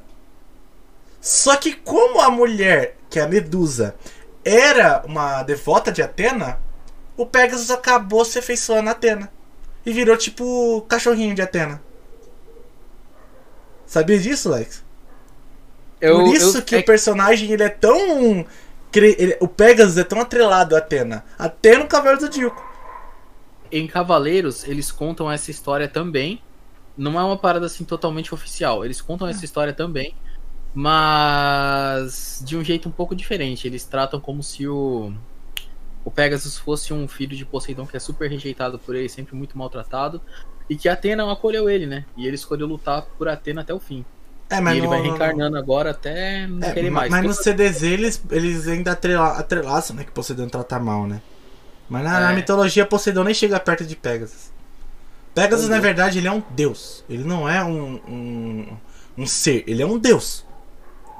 Só que como a mulher, que é a Medusa, era uma devota de Atena, o Pegasus acabou se afeiçoando a Atena. E virou tipo cachorrinho de Atena. Sabia disso, Lex? Eu, Por isso eu- que é o personagem ele é tão. ele- o Pegasus é tão atrelado a Atena. Até no Cavaleiro do Zodíaco. em Cavaleiros, eles contam essa história também. Não é uma parada assim totalmente oficial. Eles contam essa história também, mas de um jeito um pouco diferente. Eles tratam como se o o Pegasus fosse um filho de Poseidon que é super rejeitado por ele, sempre muito maltratado, e que Atena acolheu ele, né? E ele escolheu lutar por Atena até o fim. É, e ele no- vai no- reencarnando agora até não É, querer ma- mais. Mas Tem no CDZ eles, eles ainda atrela, atrelaçam, né? Que Poseidon trata mal, né? Mas na, na É. mitologia, Poseidon nem chega perto de Pegasus. Pegasus, na Deus. verdade, ele é um deus. Ele não é um, um, um ser, ele é um deus.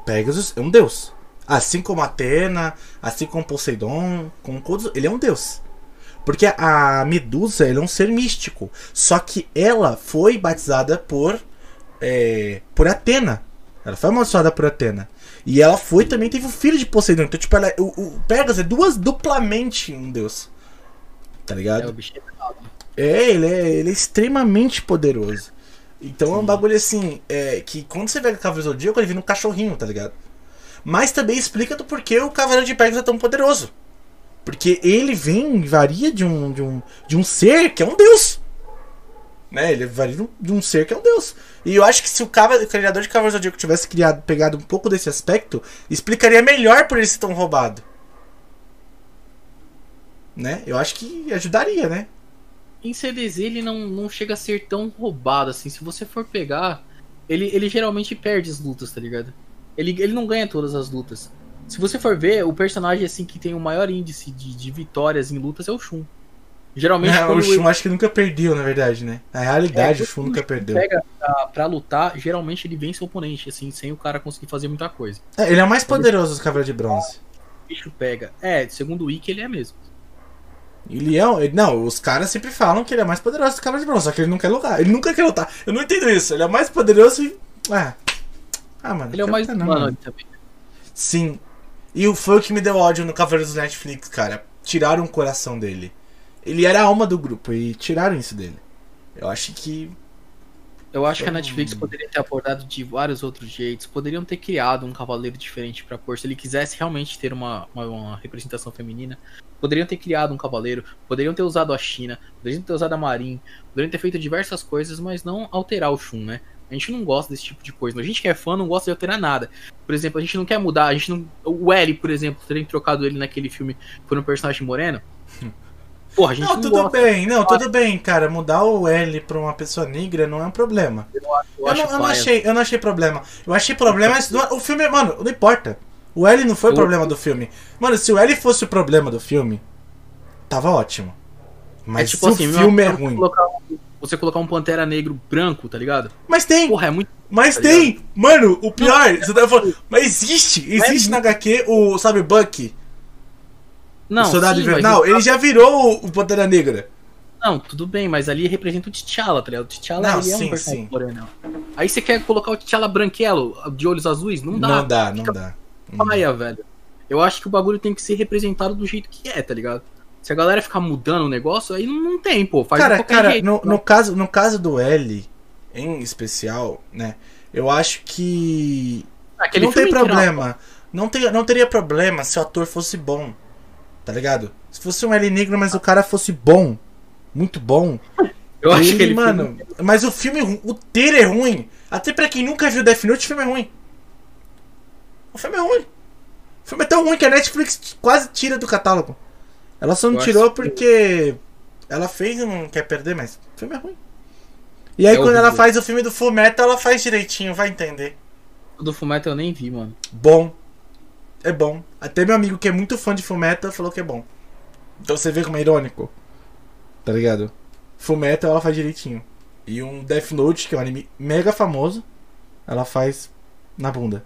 Pegasus é um deus. Assim como Atena, assim como Poseidon, como todos, ele é um deus. Porque a Medusa é um ser místico. Só que ela foi batizada por, é, por Atena. Ela foi amaldiçoada por Atena. E ela foi também, teve um filho de Poseidon. Então, tipo, ela, o, o Pegasus é duas duplamente um deus. Tá ligado? É, o bicho é pesado. É, ele é, ele é extremamente poderoso. Então é um Sim. bagulho assim, é, que quando você vê o Cavaleiro do Zodíaco, ele vira um cachorrinho, tá ligado? Mas também explica do porquê o Cavaleiro de Pegasus é tão poderoso. Porque ele vem, varia de um, de um, de um ser que é um deus. Né? Ele varia de um- ser que é um deus. E eu acho que se o, cava- o criador de Cavaleiro do Zodíaco tivesse criado, pegado um pouco desse aspecto, explicaria melhor por ele ser tão roubado. Né? Eu acho que ajudaria, né? Em CDZ ele não, não chega a ser tão roubado assim. Se você for pegar, ele, ele geralmente perde as lutas, tá ligado? Ele, ele não ganha todas as lutas. Se você for ver, o personagem assim que tem o maior índice de, de vitórias em lutas é o Shun. Geralmente Não, quando o Shun acho que nunca perdeu, na verdade, né? Na realidade, É, o Shun nunca perdeu. pega pra, pra lutar, geralmente ele vence o oponente, assim, sem o cara conseguir fazer muita coisa. É, ele é mais poderoso dos Cavaleiros de Bronze. O bicho pega. É, segundo o Wiki, ele é mesmo. Ele é. ele- não, os caras sempre falam que ele é mais poderoso do Cavaleiro de Bronze, só que ele não quer lutar. Ele nunca quer lutar. Eu não entendo isso. Ele é o mais poderoso e. Ah. Ah, mano. Ele é o mais não, humano também. Sim. E o- foi o que me deu ódio no Cavaleiros do Netflix, cara. Tiraram o coração dele. Ele era a alma do grupo e tiraram isso dele. Eu acho que. Eu acho que a. Netflix poderia ter abordado de vários outros jeitos. Poderiam ter criado um cavaleiro diferente pra pôr. Se ele quisesse realmente ter uma, uma, uma representação feminina, poderiam ter criado um cavaleiro. Poderiam ter usado a China. Poderiam ter usado a Marin. Poderiam ter feito diversas coisas, mas não alterar o Shun, né? A gente não gosta desse tipo de coisa. A gente que é fã não gosta de alterar nada. Por exemplo, a gente não quer mudar. A gente não. O L, por exemplo, terem trocado ele naquele filme por um personagem moreno. Porra, a gente Não, não, tudo gosta. bem, não, tudo bem, cara. Mudar o L pra uma pessoa negra não é um problema. Eu, Eu, acho não, eu não achei, eu não achei problema. Eu achei problema. mas do- O filme, mano, não importa. O L não foi o problema do filme. Mano, se o L fosse o problema do filme, tava ótimo. Mas é tipo se assim, o filme é ruim. Colocar você colocar um Pantera Negro branco, tá ligado? Mas tem, Porra, é muito. mas tá tem. Mano, o pior, você tá falando. Mas existe, Mas- existe na HQ o, sabe, Bucky, Não, o Soldado Invernal. mas- Ele já virou o, Pantera Negra. Não, tudo bem, mas ali representa o T'Challa, tá ligado? O T'Challa Não, ele é sim, um personagem sim. Aí você quer colocar o T'Challa branquelo, de olhos azuis? Não dá. Não dá, não Fica dá. Dá. paia, velho. Eu acho que o bagulho tem que ser representado do jeito que é, tá ligado? Se a galera ficar mudando o negócio, aí não, tem, pô. Faz cara, cara, jeito. no, no caso, no caso do L, em especial, né? Eu acho que Aquele não tem filme inteiro, problema. Não, tem, não teria problema se o ator fosse bom. Tá ligado? Se fosse um L negro, mas o cara fosse bom. Muito bom. Eu acho que ele mano. Mas o filme, é o ter é ruim. Até pra quem nunca viu Death Note, o filme é ruim. O filme é ruim. O filme é tão ruim que a Netflix quase tira do catálogo. Ela só não tirou porque ela fez e não quer perder, mas o filme é ruim. E aí É quando ela faz o filme do Full Metal, ela faz direitinho, vai entender. O do Fullmetal eu nem vi, mano. Bom. É bom. Até meu amigo que é muito fã de Fullmetal falou que é bom. Então você vê como é irônico. Tá ligado? Fullmetal ela faz direitinho. E um Death Note, que é um anime mega famoso, ela faz na bunda.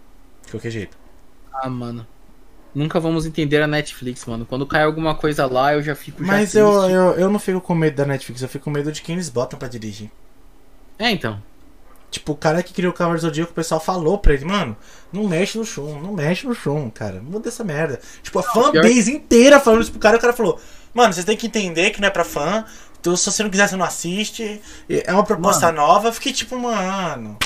De qualquer jeito. Ah, mano. Nunca vamos entender a Netflix, mano. Quando cai alguma coisa lá, eu já fico já Mas eu, triste. eu, eu não fico com medo da Netflix, eu fico com medo de quem eles botam pra dirigir. É, então. Tipo, o cara que criou o Cavaleiro Zodíaco, o pessoal falou pra ele, mano, não mexe no Shun, não mexe no Shun, cara, muda essa merda. Tipo, a fanbase inteira falando isso pro cara, o cara falou, mano, vocês têm que entender que não é pra fã, então se você não quiser, você não assiste, é uma proposta nova. Eu fiquei tipo, mano,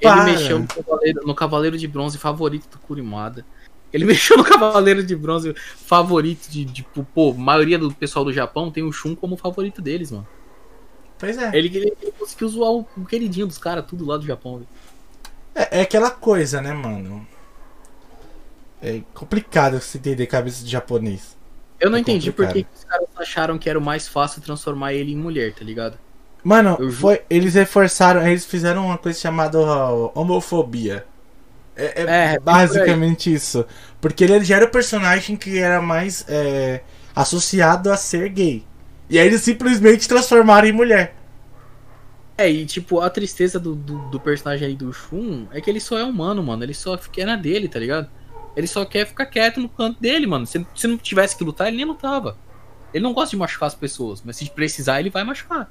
Ele Para. mexeu no cavaleiro, no cavaleiro de bronze favorito do Kurimada. Ele mexeu no cavaleiro de bronze favorito de, tipo, pô, maioria do pessoal do Japão tem o Shun como favorito deles, mano. pois é. Ele, ele, ele conseguiu zoar o, o queridinho dos caras, tudo lá do Japão. é. É aquela coisa, né, mano. É complicado se entender cabeça de japonês. Eu não É entendi por que complicado. que os caras acharam que era o mais fácil transformar ele em mulher, tá ligado? Mano, foi, eles reforçaram, eles fizeram uma coisa chamada homofobia. É, é É, é basicamente isso. Porque ele já era o personagem que era mais é, associado a ser gay. E aí eles simplesmente transformaram em mulher. É, e tipo, a tristeza do, do, do personagem aí do Shun é que ele só é humano, mano. Ele só quer na dele, tá ligado? Ele só quer ficar quieto no canto dele, mano. Se, se não tivesse que lutar, ele nem lutava. Ele não gosta de machucar as pessoas, mas se precisar, ele vai machucar.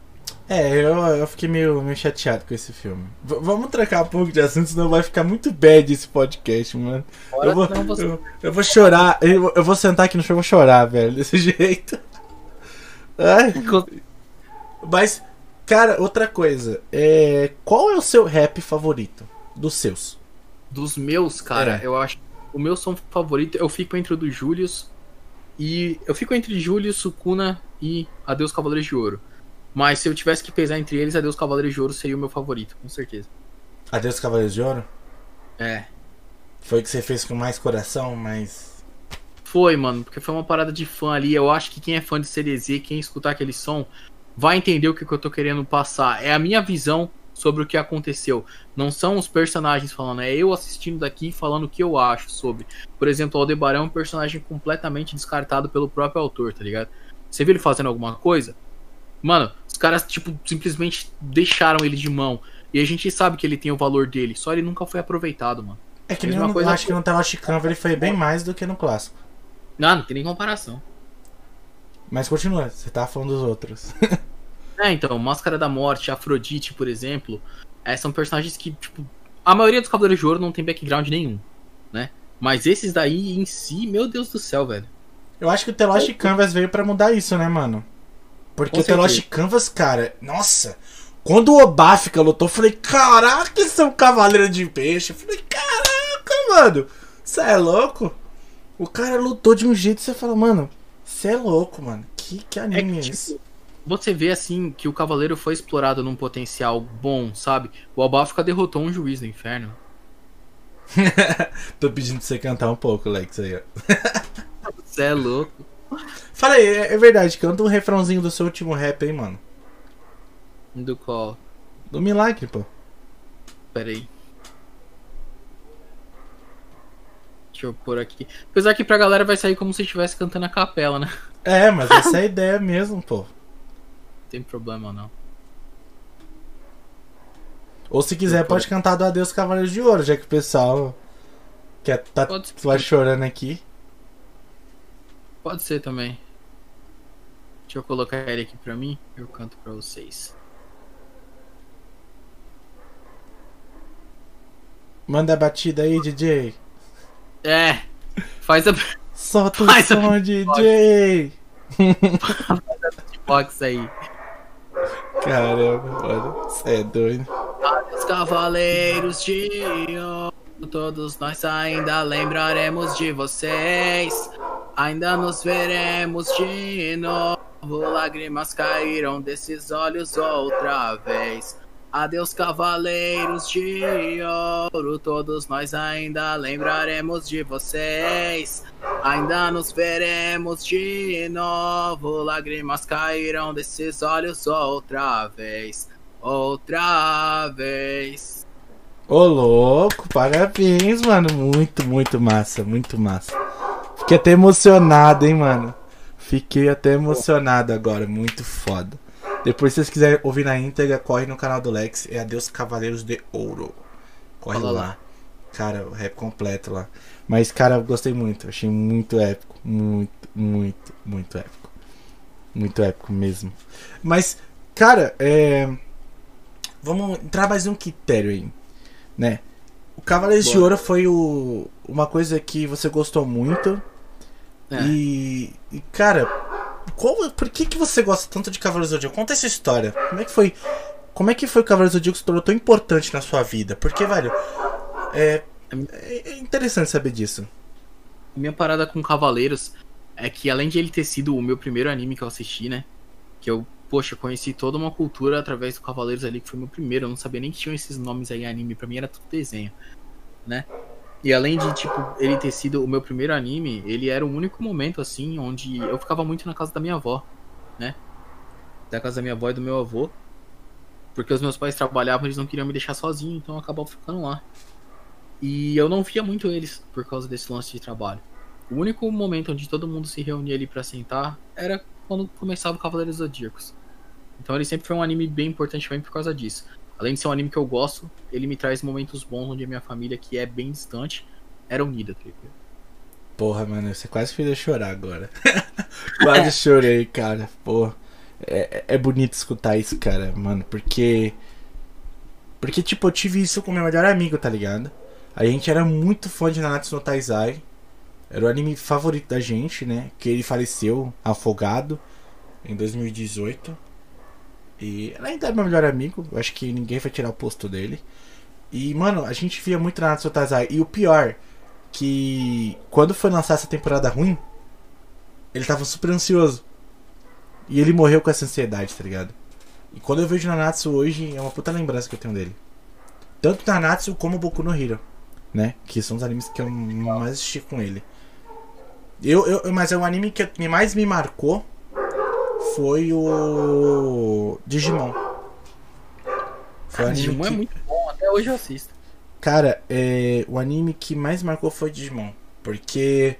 É, eu, eu fiquei meio, meio chateado com esse filme. V- vamos trocar um pouco de assunto, senão vai ficar muito bad esse podcast, mano. Fora Eu vou, você- eu, eu vou chorar, eu, eu vou sentar aqui no chão e vou chorar, velho, desse jeito. Ai. Mas, cara, outra coisa. É, qual é o seu rap favorito? Dos seus. Dos meus, cara, É. eu acho. O meu som favorito, eu fico entre o do Julius e. Eu fico entre Julius, Sukuna e Adeus Cavaleiros de Ouro. Mas se eu tivesse que pesar entre eles, Adeus Cavaleiros de Ouro seria o meu favorito, com certeza. Adeus Cavaleiros de Ouro? É. Foi o que você fez com mais coração, mas. Foi, mano, porque foi uma parada de fã ali. Eu acho que quem é fã de CDZ, quem escutar aquele som, vai entender o que, que eu tô querendo passar. É a minha visão sobre o que aconteceu. Não são os personagens falando, é eu assistindo daqui falando o que eu acho sobre. Por exemplo, o Aldebaran é um personagem completamente descartado pelo próprio autor, tá ligado? Você viu ele fazendo alguma coisa? Mano, os caras, tipo, simplesmente deixaram ele de mão. E a gente sabe que ele tem o valor dele, só ele nunca foi aproveitado, mano. É que nem eu coisa acho que Lost Canvas ele foi bem mais do que no clássico. Não, não tem nem comparação. Mas continua, você tá falando dos outros. é, então, Máscara da Morte, Afrodite, por exemplo, é, são personagens que, tipo, a maioria dos Cavaleiros de Ouro não tem background nenhum, né? Mas esses daí em si, meu Deus do céu, velho. Eu acho que o The Lost Canvas veio para mudar isso, né, mano? Porque o The Lost Canvas, cara, nossa, quando o Obafka lutou, eu falei, caraca, esse é um cavaleiro de peixe. Eu falei, caraca, mano, você é louco? O cara lutou de um jeito que você fala, mano, você é louco, mano. Que, que anime é, que, é esse? Tipo, você vê assim que o cavaleiro foi explorado num potencial bom, sabe? O Obafka derrotou um juiz no inferno. Tô pedindo pra você cantar um pouco, Lex, aí, ó. Você é louco. Fala aí, é, é verdade, canta um refrãozinho do seu último rap aí, mano. Do qual? Do milagre, pô. Pera aí. Deixa eu pôr aqui. Apesar que pra galera vai sair como se estivesse cantando a capela, né? É, mas essa é a ideia mesmo, pô. Não tem problema não. Ou se quiser, pode cantar do Adeus Cavaleiros de Ouro, já que o pessoal quer tá, vai chorando aqui. Pode ser também. Deixa eu colocar ele aqui pra mim, eu canto pra vocês. Manda a batida aí, DJ. É. Faz a. Solta faz o som, a... DJ. Box aí. Caramba, mano. Você é doido. Os cavaleiros de todos nós ainda lembraremos de vocês. Ainda nos veremos de novo. Lágrimas caíram desses olhos outra vez. Adeus, cavaleiros de ouro, todos nós ainda lembraremos de vocês. Ainda nos veremos de novo, lágrimas cairão desses olhos outra vez, outra vez. Ô louco, parabéns, mano. Muito, muito massa, muito massa. Fiquei até emocionado, hein, mano. Fiquei até emocionado agora, muito foda. Depois, se vocês quiserem ouvir na íntegra, corre no canal do Lex. É Adeus Cavaleiros de Ouro. Corre lá. lá. Cara, o rap completo lá. Mas, cara, eu gostei muito. Achei muito épico. Muito, muito, muito épico. Muito épico mesmo. Mas, cara, é. Vamos entrar mais um critério aí. Né? O Cavaleiros Boa. de Ouro foi o... uma coisa que você gostou muito. É. E, e, cara, qual, por que, que você gosta tanto de Cavaleiros do Zodíaco? Conta essa história. Como é que foi? Como é que foi o Cavaleiros do Zodíaco se tornou tão importante na sua vida? Porque, velho, é, é interessante saber disso. Minha parada com Cavaleiros é que além de ele ter sido o meu primeiro anime que eu assisti, né? Que eu, poxa, conheci toda uma cultura através do Cavaleiros ali, que foi meu primeiro. Eu não sabia nem que tinham esses nomes aí anime, pra mim era tudo desenho, né? E além de, tipo, ele ter sido o meu primeiro anime, ele era o único momento, assim, onde eu ficava muito na casa da minha avó, né? Da casa da minha avó e do meu avô. Porque os meus pais trabalhavam, eles não queriam me deixar sozinho, então eu acabava ficando lá. E eu não via muito eles por causa desse lance de trabalho. O único momento onde todo mundo se reunia ali para sentar era quando começava o Cavaleiros Zodíacos. Então ele sempre foi um anime bem importante pra mim por causa disso. Além de ser um anime que eu gosto, ele me traz momentos bons onde a minha família, que é bem distante, era unida, tá Porra, mano, você quase fez eu chorar agora. quase chorei, cara. Porra. É, é bonito escutar isso, cara, mano, porque. Porque, tipo, eu tive isso com meu melhor amigo, tá ligado? A gente era muito fã de Nanatsu no Taizai. Era o anime favorito da gente, né? Que ele faleceu afogado em 2018. E ela ainda é meu melhor amigo. Eu acho que ninguém vai tirar o posto dele. E, mano, a gente via muito Nanatsu Tazai. E o pior, que quando foi lançar essa temporada ruim, ele tava super ansioso. E ele morreu com essa ansiedade, tá ligado? E quando eu vejo Nanatsu hoje, é uma puta lembrança que eu tenho dele. Tanto Nanatsu como Boku no Hero, né? Que são os animes que eu mais assisti com ele. Eu, eu, mas é um anime que mais me marcou foi o Digimon. Foi o anime Digimon é que- muito bom, até hoje eu assisto. Cara, é, o anime que mais marcou foi Digimon. Porque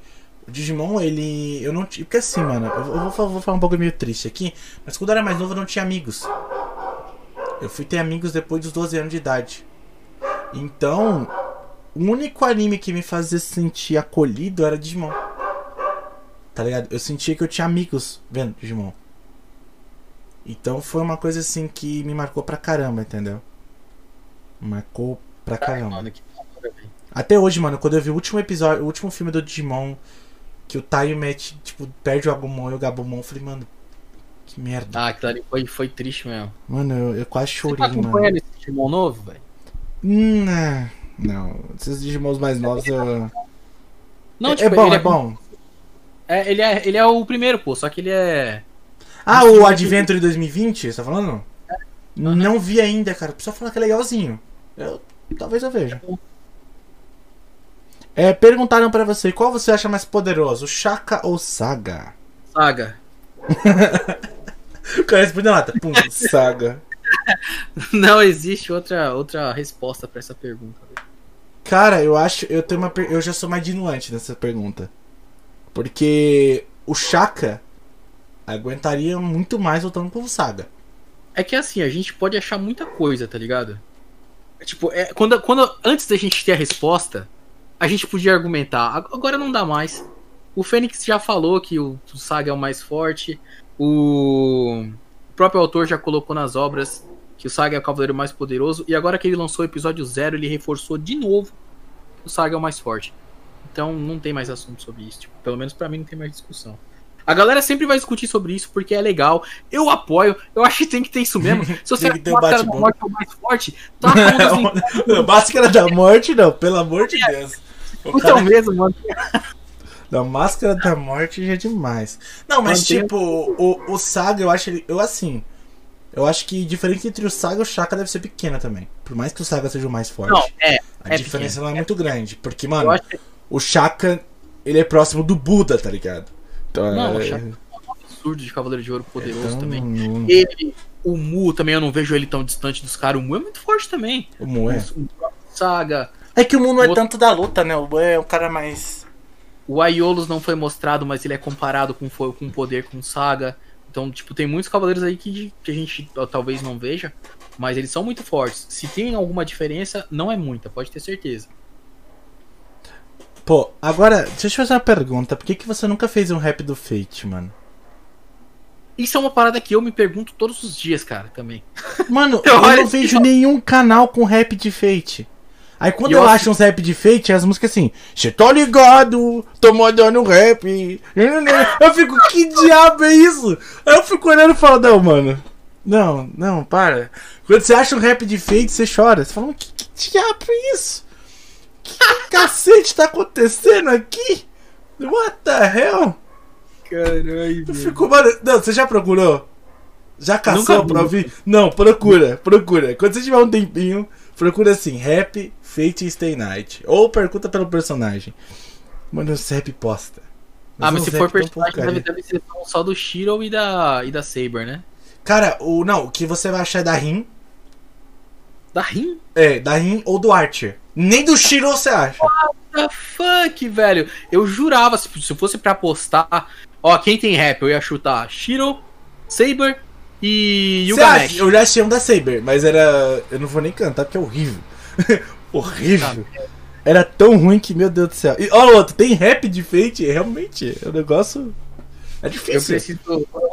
o Digimon, ele. Eu não tinha. Porque assim, mano, eu vou, eu vou- vou falar um pouco meio triste aqui. Mas quando eu era mais novo, eu não tinha amigos. Eu fui ter amigos depois dos 12 anos de idade. Então, o único anime que me fazia sentir acolhido era Digimon. Tá ligado? Eu sentia que eu tinha amigos vendo Digimon. Então foi uma coisa assim que me marcou pra caramba, entendeu? Marcou pra Ai, caramba. mano. Até hoje, mano, quando eu vi o último episódio, o último filme do Digimon, que o Taio mete, tipo, perde o Agumon e o Gabumon, eu falei, mano, que merda. Ah, aquilo ali foi, foi triste mesmo. Mano, eu, eu quase Você chorei, tá mano. esse Digimon novo, velho? Hum, é. Não, esses Digimons mais novos eu... Não, é, tipo, é bom, ele é bom. É, ele, é, ele é o primeiro, pô, só que ele é. Ah, o Adventure 2020, você tá falando? Não vi ainda, cara. Precisa falar que é legalzinho. Eu, talvez eu veja. É, perguntaram pra você, qual você acha mais poderoso, Shaka ou Saga? Saga. O cara tá? Pum, Saga. Não existe outra, outra resposta pra essa pergunta. velho. Cara, eu acho. Eu tenho uma. Eu já sou mais dinuante nessa pergunta. Porque o Shaka aguentaria muito mais lutando com o Saga. É que assim, a gente pode achar muita coisa, tá ligado? É, tipo, é, quando, quando, antes da gente ter a resposta, a gente podia argumentar. Ag- Agora não dá mais. O Fênix já falou que o, o Saga é o mais forte. O próprio autor já colocou nas obras que o Saga é o cavaleiro mais poderoso. E agora que ele lançou o episódio zero, ele reforçou de novo que o Saga é o mais forte. Então não tem mais assunto sobre isso. Tipo, pelo menos pra mim não tem mais discussão. A galera sempre vai discutir sobre isso porque é legal. Eu apoio. Eu acho que tem que ter isso mesmo. Se você Tem que ter Máscara da morte é o mais forte, tá um dos Não, Máscara da Morte, não, pelo amor de Deus. O Então cara mesmo, mano. da Máscara da Morte já é demais. Não, mas Mantém- tipo, o, o Saga, eu acho ele. Eu assim. Eu acho que diferente entre o Saga e o Shaka deve ser pequena também. Por mais que o Saga seja o mais forte. Não, é. a é diferença pequeno. não é muito grande. Porque, mano, que o Shaka, ele é próximo do Buda, tá ligado? Então, Não, o é... É um absurdo de Cavaleiro de Ouro poderoso então, também. não- Ele, o Mu também, eu não vejo ele tão distante dos caras. O Mu é muito forte também. O Mu é. O Saga. É que o Mu não é O- tanto da luta, né? O Mu é um cara mais. O Aiolos não foi mostrado, mas ele é comparado com, fo- com poder com Saga. Então, tipo, tem muitos cavaleiros aí que, que a gente ó, talvez não veja, mas eles são muito fortes. Se tem alguma diferença, não é muita, pode ter certeza. Pô, agora, deixa eu te fazer uma pergunta. Por que, que você nunca fez um rap do Fate, mano? Isso é uma parada que eu me pergunto todos os dias, cara, também. Mano, Eu eu não vejo nenhum canal com rap de Fate. Aí quando eu eu acho uns rap de Fate, as músicas assim, cê tá ligado, tô mandando rap. Eu fico, que diabo é isso? Aí eu fico olhando e falo, não, mano. Não, não, para. Quando você acha um rap de Fate, você chora. Você fala, que, que diabo é isso? Que cacete tá acontecendo aqui? What the hell? Caralho. Eu fico, mano. Não, você já procurou? Já caçou Nunca pra ouvir? Não, procura, procura. Quando você tiver um tempinho, procura assim, rap, Fate e Stay Night. Ou pergunta pelo personagem. Mano, os rap posta. Ah, mas se for personagem, deve, deve ser só do Shiro e da, e da Saber, né? Cara, o. Não, o que você vai achar é da Rin. Da Rin? É, da Rin ou do Archer. Nem do Shiro você acha. The fuck, velho? Eu jurava, se, se fosse pra apostar. Ó, quem tem rap? Eu ia chutar Shiro, Saber e Você acha? Yugamesh. Eu já achei um da Saber, mas era. Eu não vou nem cantar porque é horrível. horrível. Era tão ruim que, meu Deus do céu. E ó, o outro, tem rap de Fate, realmente. É um negócio. É Eu difícil. preciso.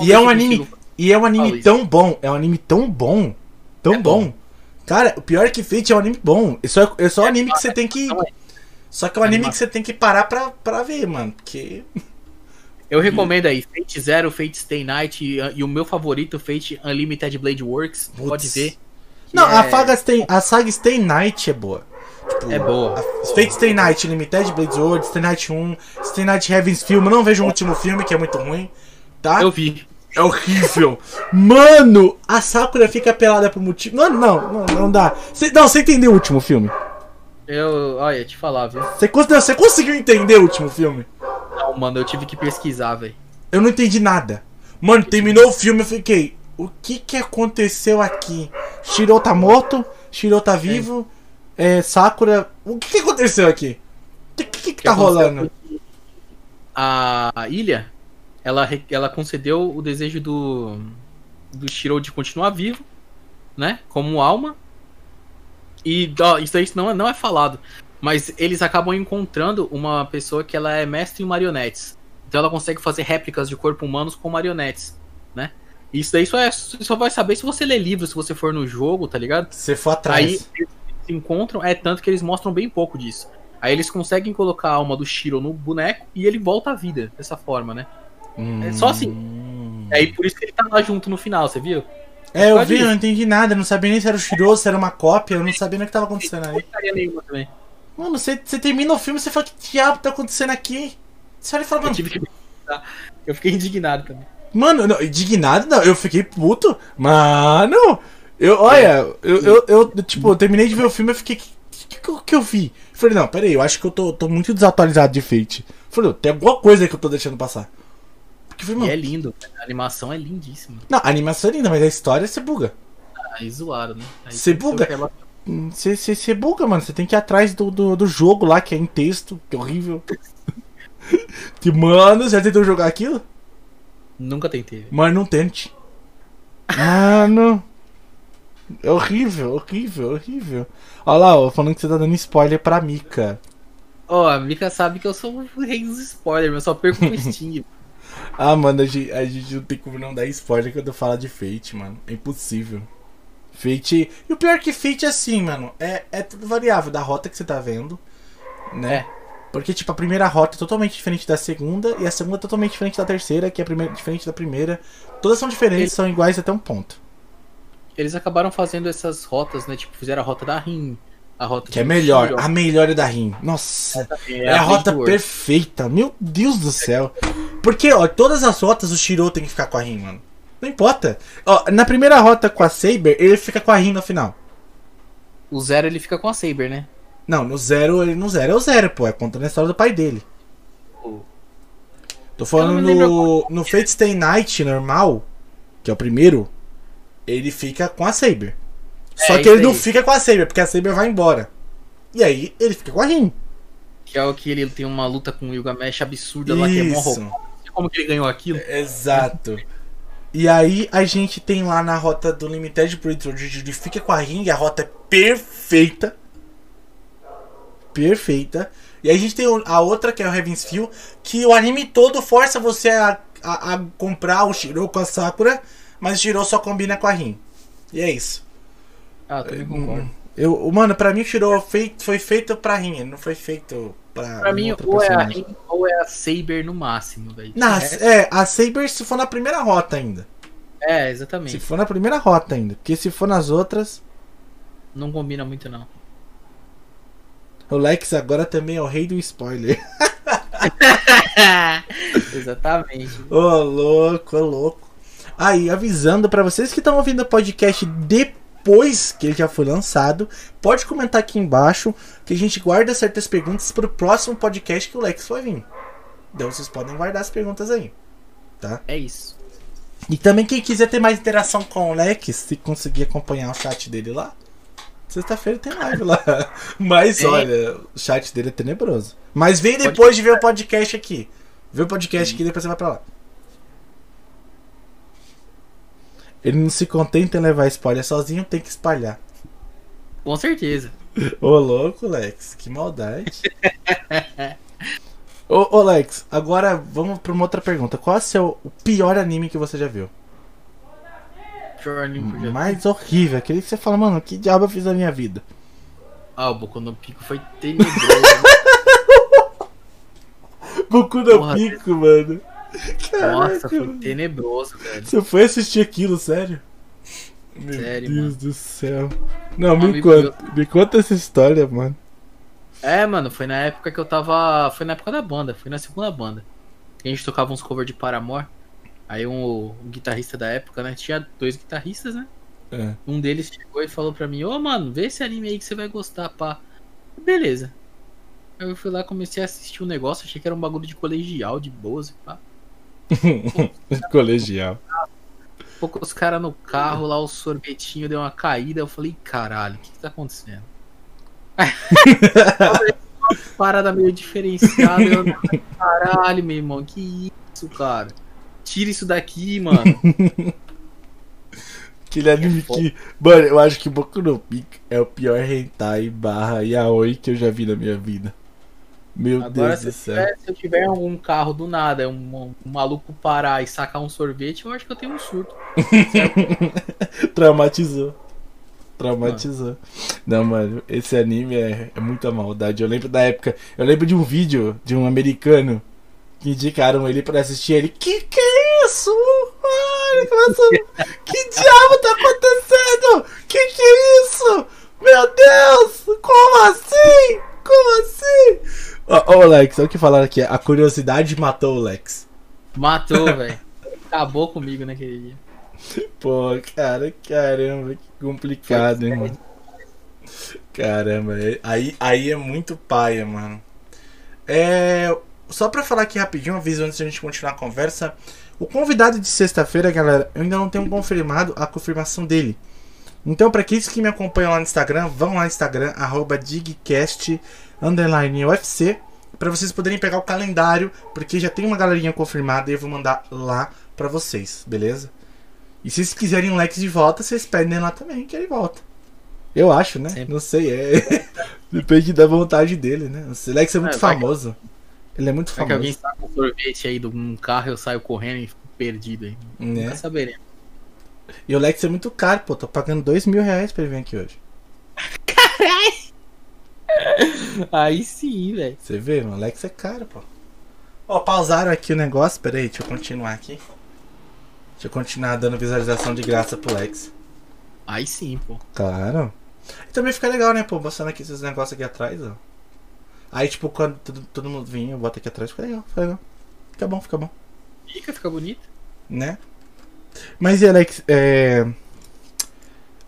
E é um eu anime. E é um anime isso. tão bom. É um anime tão bom. Tão É bom. bom. Cara, o pior é que Fate é um anime bom. É só, é só um anime que você tem que. É. Só que é um anime que você tem que parar pra, pra ver, mano. Porque. Eu recomendo aí Fate Zero, Fate Stay Night e, e o meu favorito, Fate Unlimited Blade Works. Putz. Pode ver. Não, a, é- saga Stay, a saga Stay Night é boa. Tipo, É boa. a Fate Stay Night, Limited Blades World, Stay Night 1, Stay Night Heaven's Film. Eu não vejo o último filme, que é muito ruim. Tá? Eu vi. É horrível. Mano, a Sakura fica pelada por motivo. Não, não, não, não dá. Cê, não, você entendeu o último filme? Eu. Olha, te falar, viu? Você conseguiu entender o último filme? Não, mano, eu tive que pesquisar, velho. Eu não entendi nada. Mano, terminou o filme, eu fiquei. O que que aconteceu aqui? Shiro tá morto, Shiro tá vivo, é, Sakura. O que, que aconteceu aqui? O que, que, que tá rolando? A ilha, ela, ela concedeu o desejo do, do Shiro de continuar vivo, né? Como alma. E ó, isso aí não, é- não é falado. Mas eles acabam encontrando uma pessoa que ela é mestre em marionetes. Então ela consegue fazer réplicas de corpo humanos com marionetes, né? Isso daí só, é, só vai saber se você ler livro, se você for no jogo, tá ligado? Você foi Aí atrás. eles se encontram, é tanto que eles mostram bem pouco disso. Aí eles conseguem colocar a alma do Shiro no boneco e ele volta à vida dessa forma, né? É só assim. Hum. Aí por isso que ele tá lá junto no final, você viu? É, eu vi, eu não entendi nada. Eu não sabia nem se era o Shiro, se era uma cópia. Eu não sabia nem o que tava acontecendo aí. Nenhuma também. Mano, você, você termina o filme e você fala: que diabo tá acontecendo aqui? Você olha e fala, Eu mano, que Eu fiquei indignado também. Mano, não, indignado não, eu fiquei puto. Mano, eu, olha, eu, eu, eu, tipo, eu terminei de ver o filme e fiquei. O que, que, eu vi? Falei, não, peraí, eu acho que eu tô, tô muito desatualizado de Fate. Falei, tem alguma coisa aí que eu tô deixando passar. E é lindo, a animação é lindíssima. não, a animação é linda, mas a história você buga. Aí zoaram, né? Aí Você buga? Você, buga, mano. Você tem que ir atrás do, do, do jogo lá, que é em texto, que é horrível. que, mano, você já tentou jogar aquilo? Nunca tentei. Mano, não tente. Mano. É horrível, horrível, horrível. Olha lá, ó, falando que você tá dando spoiler pra Mika. Ó, a Mika sabe que eu sou o rei dos spoilers, eu só perco o Steam. Ah, mano, a gente, a gente não tem como não dar spoiler quando fala de Fate, mano. É impossível. Fate. E o pior é que Fate é assim, mano. É, é tudo variável da rota que você tá vendo. Né? Porque, tipo, a primeira rota é totalmente diferente da segunda. E a segunda é totalmente diferente da terceira, que é a primeira, diferente da primeira. Todas são diferentes, Ele- são iguais até um ponto. Eles acabaram fazendo essas rotas, né? Tipo, fizeram a rota da Rin, a rota Que é melhor. Shiro, A melhor é da Rim. Nossa. é É a rota Blade World. perfeita. Meu Deus do céu. Porque, ó, todas as rotas o Shiro tem que ficar com a Rin, mano. Não importa. Ó, na primeira rota com a Saber, ele fica com a Rin no final. O Zero ele fica com a Saber, né? Não, no zero, ele no zero é o zero, pô. É contando a história do pai dele. O- Tô falando não no, no Fate Stay Night normal, que é o primeiro, ele fica com a Saber. Só É, que ele isso não fica com a Saber, porque a Saber vai embora. E aí ele fica com a Rin. Que é o que ele tem uma luta com o Gilgamesh absurda lá, que é mó Isso. roupa. Como que ele ganhou aquilo? Exato. E aí a gente tem lá na rota do Limited onde ele fica com a Ring, a rota é perfeita. Perfeita. E aí a gente tem a outra, que é o Heaven's Feel, que o anime todo força você a, a, a comprar o Shiro com a Sakura, mas o Shiro só combina com a Rin. E é isso. Ah, também concordo. Eu, mano, pra mim o Shiro fei- foi feito pra Rin, ele não foi feito pra. Pra mim, outra ou é a personagem. Rin ou é a Saber no máximo, velho. Não, É, é, a Saber se for na primeira rota ainda. é, Se exatamente. for na primeira rota ainda. Porque se for nas outras. Não combina muito, não. O Lex agora também é o rei do spoiler. exatamente. Ô, louco, ô, louco. Aí, avisando pra vocês que estão ouvindo o podcast depois que ele já foi lançado, pode comentar aqui embaixo que a gente guarda certas perguntas pro próximo podcast que o Lex vai vir. Então vocês podem guardar as perguntas aí. É isso. E também quem quiser ter mais interação com o Lex, se conseguir acompanhar o chat dele lá, sexta-feira tem live lá. Mas É. olha, o chat dele é tenebroso. Mas vem depois de ver o podcast aqui. Vê o podcast aqui e depois você vai pra lá. Ele não se contenta em levar spoiler sozinho, tem que espalhar. Com certeza. Ô louco, Lex, que maldade. ô, ô, Lex, agora vamos pra uma outra pergunta. Qual é o seu o pior anime que você já viu? Pior anime que eu já vi. mais horrível. Aquele que você fala, mano, que diabo eu fiz na minha vida? Ah, o Boku no Pico foi tenebroso. Goku no Porra, pico, mano. Nossa, Caraca, foi mano. tenebroso, velho. Você foi assistir aquilo, sério? Meu Sério, Deus mano. do céu. Não, Um me amigo conta, me conta essa história, mano. É, mano, foi na época que eu tava. Foi na época da banda, foi na segunda banda. A gente tocava uns covers de Paramore. Aí um, um guitarrista da época, né? Tinha dois guitarristas, né? É. Um deles chegou e falou pra mim, ô mano, vê esse anime aí que você vai gostar, pá. Beleza. Aí eu fui lá, comecei a assistir o negócio, achei que era um bagulho de colegial, de boas e pá. Colegial. pouco os caras no carro lá, o sorvetinho deu uma caída. Eu falei, caralho, o que, que tá acontecendo? uma parada meio diferenciada. Eu, caralho, meu irmão, que isso, cara? Tira isso daqui, mano. Aquele anime que. Mano, eu acho que Boku no Pico é o pior hentai barra yaoi que eu já vi na minha vida. Meu Agora, Deus se, do eu céu. tiver, se eu tiver algum carro do nada, um, um maluco parar e sacar um sorvete, eu acho que eu tenho um surto. Traumatizou. Traumatizou. Não, mano, esse anime é, é muita maldade. Eu lembro da época. Eu lembro de um vídeo de um americano que indicaram ele pra assistir ele. Que que é isso? Ai, começou. que diabo tá acontecendo? Que que é isso? Meu Deus! Como assim? Como assim? Ô, Lex, olha o que falaram aqui. A curiosidade matou o Lex. Matou, velho. Acabou comigo naquele dia. Pô, cara, caramba, que complicado, hein, mano. Caramba, é- aí, aí é muito paia, mano. É. Só pra falar aqui rapidinho, uma vez antes de a gente continuar a conversa. O convidado de sexta-feira, galera, eu ainda não tenho confirmado a confirmação dele. Então, pra aqueles que me acompanham lá no Instagram, vão lá no Instagram, arroba digcast, underline UFC, pra vocês poderem pegar o calendário, porque já tem uma galerinha confirmada e eu vou mandar lá pra vocês, beleza? E se vocês quiserem um Lex de volta, vocês pedem lá também que ele volta. Eu acho, né? Sempre. Não sei, é. Depende da vontade dele, né? O Lex é muito É, vai que- famoso. Ele é muito Vai que alguém famoso. saca um sorvete aí de um carro, eu saio correndo e fico perdido aí. Né? Nunca saberemos. E o Lex é muito caro, pô. Tô pagando dois mil reais pra ele vir aqui hoje. Aí sim, velho. Você vê, mano? O Lex é caro, pô. Ó, pausaram aqui o negócio. Pera aí, deixa eu continuar aqui. Deixa eu continuar dando visualização de graça pro Lex. Aí sim, pô. Claro. E também fica legal, né, pô? Mostrando aqui esses negócios aqui atrás, ó. Aí, tipo, quando todo, todo mundo vinha, eu boto aqui atrás, fica legal, fica legal. Fica bom, fica bom. Fica, fica bonito. Né? Mas e Alex, é...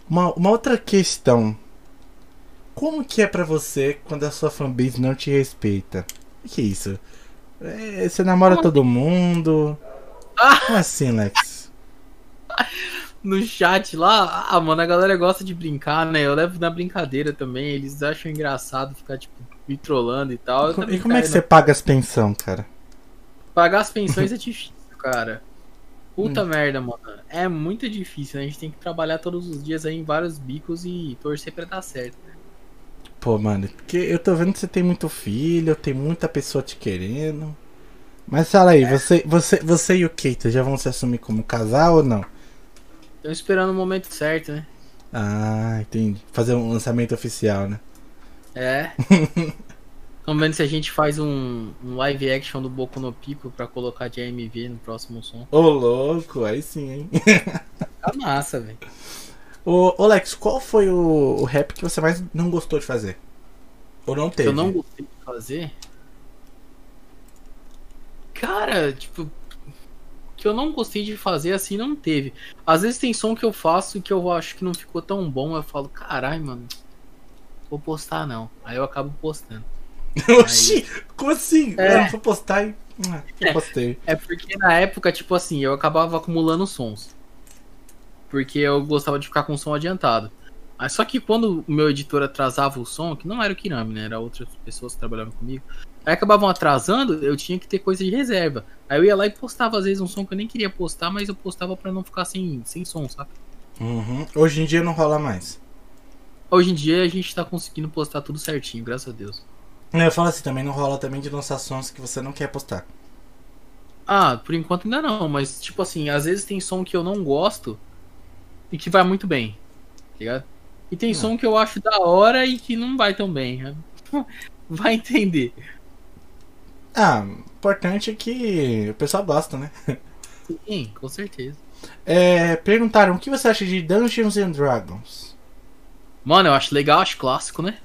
Uma, uma outra questão. Como que é pra você quando a sua fanbase não te respeita? O que é isso? É, você namora todo mundo? Ah! Como assim, Lex? No chat lá, ah, mano, a galera gosta de brincar, né? Eu levo na brincadeira também. Eles acham engraçado ficar, tipo, me trollando e tal. Eu E como é que caio você na- paga as pensão, cara? Pagar as pensões é difícil, cara. Hum. Puta merda, mano. É muito difícil, né? A gente tem que trabalhar todos os dias aí em vários bicos e torcer pra dar certo. Pô, mano, porque eu tô vendo que você tem muito filho, tem muita pessoa te querendo. Mas fala aí, você, você, você e o Keita já vão se assumir como casal ou não? Tô esperando o momento certo, né? Ah, entendi. Fazer um lançamento oficial, né? É. Vamos vendo se a gente faz um, um live action do Boku no Pico pra colocar de AMV no próximo som. Ô, louco, aí sim, hein? Tá massa, velho. Ô, ô, Lex, qual foi o, o rap que você mais não gostou de fazer? Ou não teve? Eu não gostei de fazer. Cara, tipo. Que eu não gostei de fazer assim não teve. Às vezes tem som que eu faço e que eu acho que não ficou tão bom. Eu falo, caralho, mano. Vou postar não. Aí eu acabo postando. Oxi, como assim? É. Eu vou postar e. Ah, eu postei. É porque na época, tipo assim, eu acabava acumulando sons. Porque eu gostava de ficar com o som adiantado. Aí, só que quando o meu editor atrasava o som, que não era o Kirami, né? Era outras pessoas que trabalhavam comigo. Aí acabavam atrasando, eu tinha que ter coisa de reserva. Aí eu ia lá e postava às vezes um som que eu nem queria postar, mas eu postava pra não ficar sem, sem som, sabe? Uhum. Hoje em dia não rola mais. Hoje em dia a gente tá conseguindo postar tudo certinho, graças a Deus. Eu falo assim, também não rola também de lançar sons que você não quer postar. Ah, por enquanto ainda não, mas tipo assim, às vezes tem som que eu não gosto e que vai muito bem, tá ligado? E tem som que eu acho da hora e que não vai tão bem. Vai entender. Ah, importante é que o pessoal gosta, né? Sim, com certeza. É, perguntaram o que você acha de Dungeons and Dragons? Mano, eu acho legal, acho clássico, né?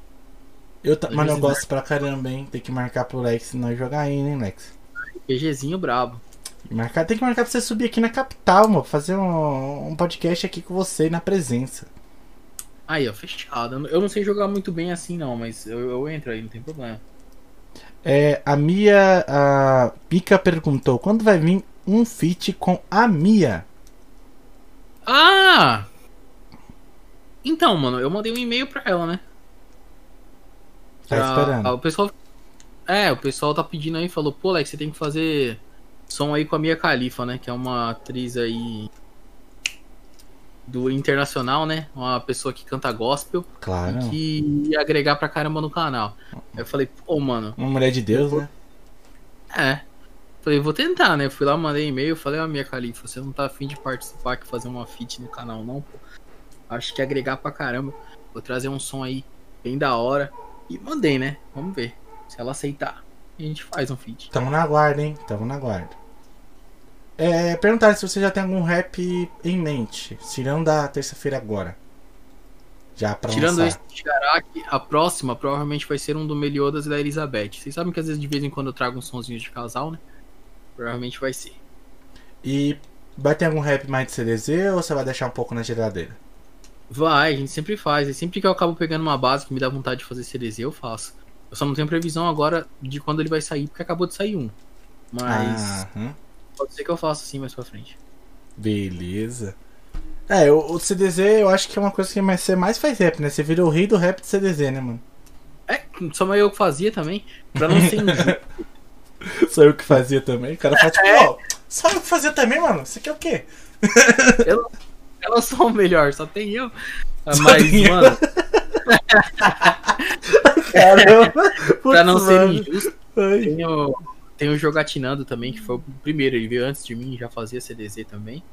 Eu, ta- mano, eu Dungeons gosto pra caramba, hein? Tem que marcar pro Lex e nós jogar aí, né, Lex? PGzinho brabo. Marcar, tem que marcar pra você subir aqui na capital, mano. Fazer um, um podcast aqui com você na presença. Aí, ó, fechado. Eu não sei jogar muito bem assim, não, mas eu, eu entro aí, não tem problema. É, a Mia. A Pica perguntou: quando vai vir um feat com a Mia? Ah! Então, mano, eu mandei um e-mail pra ela, né? Tá Pra- esperando. O pessoal. É, o pessoal tá pedindo aí, falou, pô, Alex, você tem que fazer som aí com a Mia Khalifa, né? Que é uma atriz aí do internacional, né? Uma pessoa que canta gospel Claro. e que ia agregar pra caramba no canal. Aí eu falei, pô, mano, Uma mulher de Deus, né? é. Falei, vou tentar, né? Fui lá, mandei e-mail, falei, ó, Mia Khalifa, você não tá afim de participar aqui, fazer uma feat no canal, não, pô. Acho que ia agregar pra caramba. Vou trazer um som aí bem da hora. E mandei, né? Vamos ver. Se ela aceitar, a gente faz um feat. Tamo na guarda, hein? Tamo na guarda. É, perguntaram se você já tem algum rap em mente. Tirando da terça-feira agora. Já pra Tirando lançar. esse Shigaraki, a próxima provavelmente vai ser um do Meliodas e da Elizabeth. Vocês sabem que às vezes de vez em quando eu trago uns sonzinhos de casal, né? Provavelmente vai ser. E vai ter algum rap mais de CDZ ou você vai deixar um pouco na geladeira? Vai, a gente sempre faz. E sempre que eu acabo pegando uma base que me dá vontade de fazer CDZ, eu faço. Eu só não tenho previsão agora de quando ele vai sair, porque acabou de sair um. Mas Aham. pode ser que eu faça assim mais pra frente. Beleza. É, o, o CDZ eu acho que é uma coisa que mais- você mais faz rap, né? Você vira o rei do rap de CDZ, né, mano? É, só eu que fazia também, pra não ser injusto. Sou eu que fazia também. O cara fala tipo, É. ó, só eu que fazia também, mano? Você quer o quê? eu, eu não sou o melhor, só tem eu. Ah, Só Mas, tem eu. Caramba! pra não ser injusto, tem o, tem o Jogatinando também, que foi o primeiro, ele veio antes de mim, já fazia CDZ também.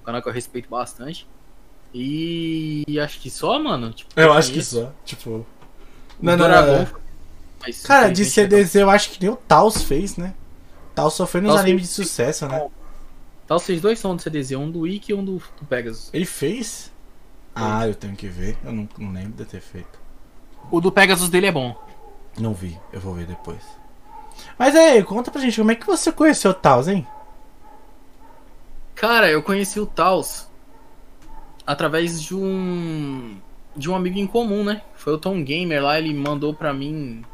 Um canal que eu respeito bastante. E acho que só, mano. Tipo, Eu acho que só. Tipo. O Não, não, não. mas Cara, de CDZ eu acho que nem o Taos fez, né? Taos só foi nos Taos animes de fez- sucesso, né? Tá, vocês dois são do CDZ, um do Wiki e um do, do Pegasus. Ele fez? Ah, eu tenho que ver. Eu não, não lembro de ter feito. O do Pegasus dele é bom. Não vi, eu vou ver depois. Mas aí, conta pra gente, como é que você conheceu o Taos, hein? Cara, eu conheci o Taos através de um de um amigo em comum, né? Foi o Tom Gamer lá, ele mandou pra mim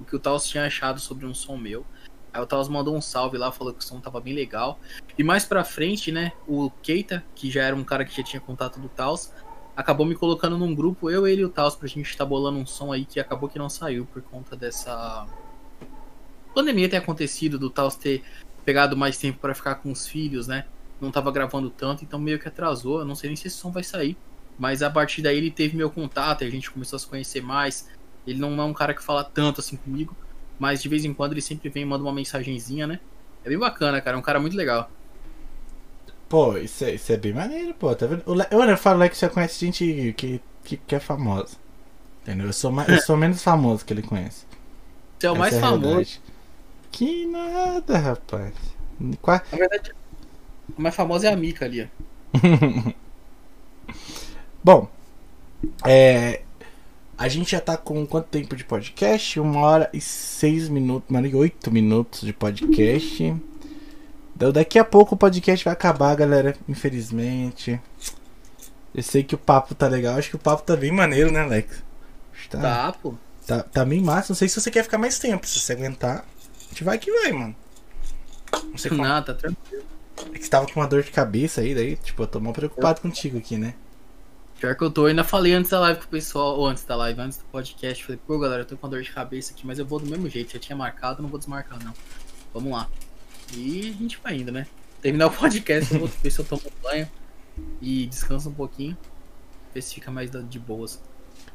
o que o Taos tinha achado sobre um som meu. Aí o Taos mandou um salve lá, falou que o som tava bem legal. E mais pra frente, né, o Keita, que já era um cara que já tinha contato do Taos, acabou me colocando num grupo, eu, ele e o Taos, pra gente estar bolando um som aí que acabou que não saiu por conta dessa pandemia ter acontecido, do Taos ter pegado mais tempo pra ficar com os filhos, né? Não tava gravando tanto, então meio que atrasou. Eu não sei nem se esse som vai sair. Mas a partir daí ele teve meu contato a gente começou a se conhecer mais. Ele não é um cara que fala tanto assim comigo, mas de vez em quando ele sempre vem e manda uma mensagenzinha, né? É bem bacana, cara. É um cara muito legal. Pô, isso é, isso é bem maneiro, pô, tá vendo? Le- Eu, eu falo que você conhece gente que, que, que é famosa. Entendeu? Eu sou, eu sou menos famoso que ele conhece. Você é o Essa mais a famoso. Que nada, rapaz. Qua- Na verdade, o mais famoso é a Mika ali, ó. Bom, é. A gente já tá com quanto tempo de podcast? Uma hora e seis minutos, uma hora e oito minutos de podcast. Então daqui a pouco o podcast vai acabar, galera. Infelizmente. Eu sei que o papo tá legal. Acho que o papo tá bem maneiro, né, Alex? Tá, Tá, pô. tá, tá bem massa. Não sei se você quer ficar mais tempo. Se você aguentar, a gente vai que vai, mano. Não sei como. Não, tá tranquilo. É que você tava com uma dor de cabeça aí, daí, tipo, eu tô mal preocupado contigo aqui, né? Pior que eu tô, eu ainda falei antes da live com o pessoal, ou antes da live, antes do podcast, falei, pô galera, eu tô com dor de cabeça aqui, mas eu vou do mesmo jeito, já tinha marcado, não vou desmarcar não. Vamos lá. E a gente vai indo, né? Terminar o podcast, eu vou ver se eu tomo um banho e descanso um pouquinho, ver se fica mais de boas.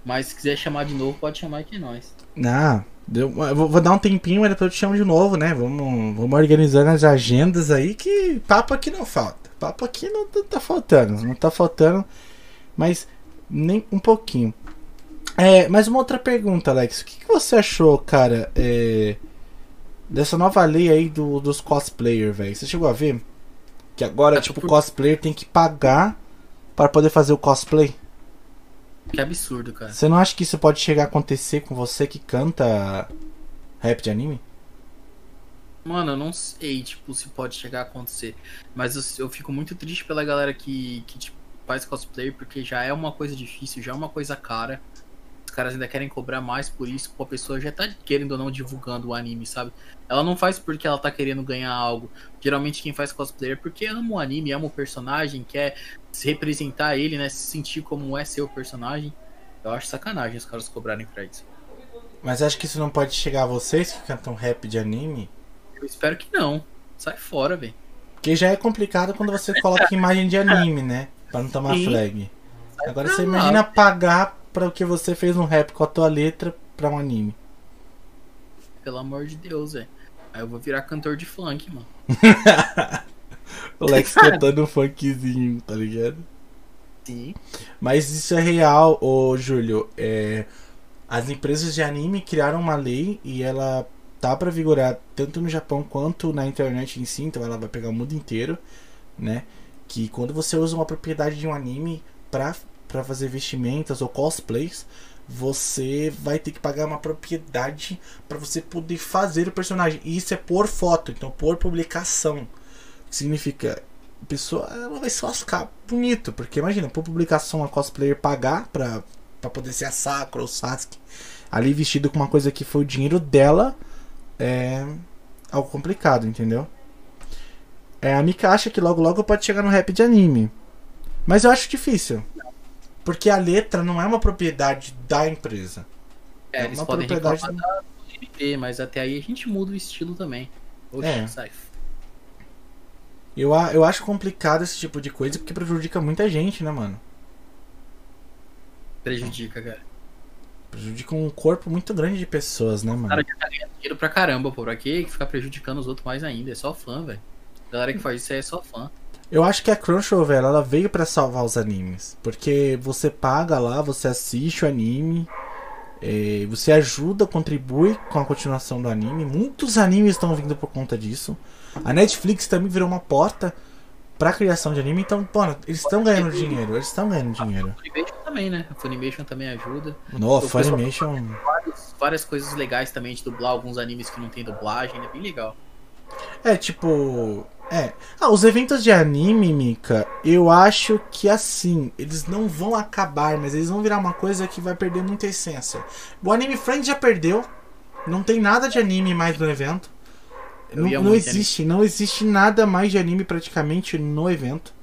Mas se quiser chamar de novo, pode chamar que é nós. Ah, eu vou, vou dar um tempinho, mas depois eu te chamo de novo, né? Vamos, vamos organizando as agendas aí, que papo aqui não falta. Papo aqui não tá, tá faltando, não tá faltando, mas nem um pouquinho. É, mas uma outra pergunta, Alex. O que, que você achou, cara, é, dessa nova lei aí do, dos cosplayer, velho? Você chegou a ver? Que agora, Ah, tipo, o cosplayer tem que pagar para poder fazer o cosplay? Que absurdo, cara. Você não acha que isso pode chegar a acontecer com você que canta rap de anime? Mano, eu não sei, tipo, se pode chegar a acontecer. Mas eu, eu fico muito triste pela galera que, que tipo, faz cosplay, porque já é uma coisa difícil, já é uma coisa cara. Caras ainda querem cobrar mais por isso, a pessoa já tá querendo ou não divulgando o anime, sabe? Ela não faz porque ela tá querendo ganhar algo. Geralmente quem faz cosplay é porque ama o anime, ama o personagem, quer se representar ele, né? Se sentir como é ser o personagem. Eu acho sacanagem os caras cobrarem pra isso. Mas acho que isso não pode chegar a vocês que cantam rap de anime? Eu espero que não. Sai fora, velho. Porque já é complicado quando você coloca imagem de anime, né? Pra não tomar Sim. flag. Agora você imagina pagar pra o que você fez no rap com a tua letra pra um anime. Pelo amor de Deus, velho. Aí eu vou virar cantor de funk, mano. O Lex cantando um funkzinho, tá ligado? Sim. Mas isso é real, ô Júlio. É, as empresas de anime criaram uma lei e ela tá pra vigorar tanto no Japão quanto na internet em si, então ela vai pegar o mundo inteiro, né? Que quando você usa uma propriedade de um anime pra, pra fazer vestimentas ou cosplays, você vai ter que pagar uma propriedade pra você poder fazer o personagem. E isso é por foto, então por publicação. Significa a pessoa ela vai só ficar bonito, porque imagina, por publicação a cosplayer pagar pra, pra poder ser a Sakura ou Sasuke ali vestido com uma coisa que foi o dinheiro dela, é algo complicado, entendeu? É, a Mika acha que logo logo pode chegar no rap de anime. Mas eu acho difícil. Porque a letra não é uma propriedade da empresa. É, É eles uma podem propriedade da GNP, mas até aí a gente muda o estilo também. Oxe, É. sai. Eu, eu acho complicado esse tipo de coisa porque prejudica muita gente, né, mano? Prejudica, cara. Prejudica um corpo muito grande de pessoas, né, mano? cara já tá ganhando dinheiro pra caramba, pô. Pra que ficar prejudicando os outros mais ainda? É só fã, velho. A galera que faz isso aí é só fã. Eu acho que a Crunchyroll, velho, ela veio pra salvar os animes. Porque você paga lá, você assiste o anime, eh, você ajuda, contribui com a continuação do anime. Muitos animes estão vindo por conta disso. A Netflix também virou uma porta pra criação de anime. Então, mano, eles estão ganhando dinheiro. Eles estão ganhando dinheiro. A Funimation também, né? A Funimation também ajuda. No, O pessoal- Funimation. Vários- várias coisas legais também de dublar alguns animes que não tem dublagem. É bem legal. É, tipo. É. Ah, os eventos de anime, Mika, eu acho que assim, eles não vão acabar, mas eles vão virar uma coisa que vai perder muita essência. O Anime Friends já perdeu. Não tem nada de anime mais no evento. Eu Não, não existe, não existe nada mais de anime praticamente no evento.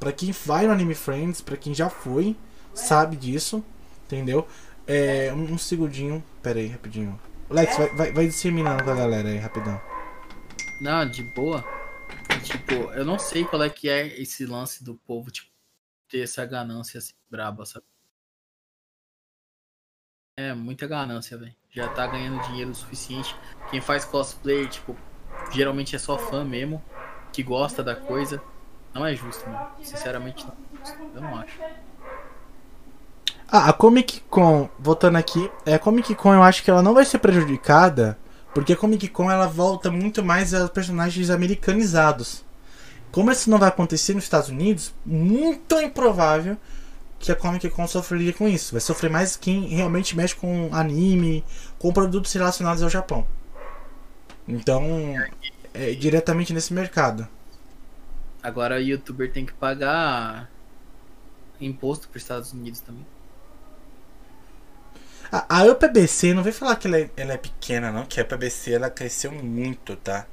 Pra quem vai no Anime Friends, pra quem já foi, sabe disso, entendeu? É, um, um segundinho, pera aí, rapidinho. Lex, vai, vai, vai disseminando com a galera aí, rapidão. Não, de boa. Tipo, eu não sei qual é que é esse lance do povo, tipo, ter essa ganância assim, braba, sabe? É, muita ganância, velho. Já tá ganhando dinheiro o suficiente. Quem faz cosplay, tipo, geralmente é só fã mesmo, que gosta da coisa. Não é justo, mano. Sinceramente, não é. Eu não acho. Ah, a Comic Con, voltando aqui, é, a Comic Con eu acho que ela não vai ser prejudicada, porque a Comic Con ela volta muito mais a personagens americanizados. Como isso não vai acontecer nos Estados Unidos, muito improvável que a Comic Con sofreria com isso. Vai sofrer mais quem realmente mexe com anime, com produtos relacionados ao Japão. Então, é diretamente nesse mercado. Agora o youtuber tem que pagar imposto pros Estados Unidos também. A, a UPBC, não vem falar que ela é, ela é pequena, não, que a UPBC ela cresceu muito, tá?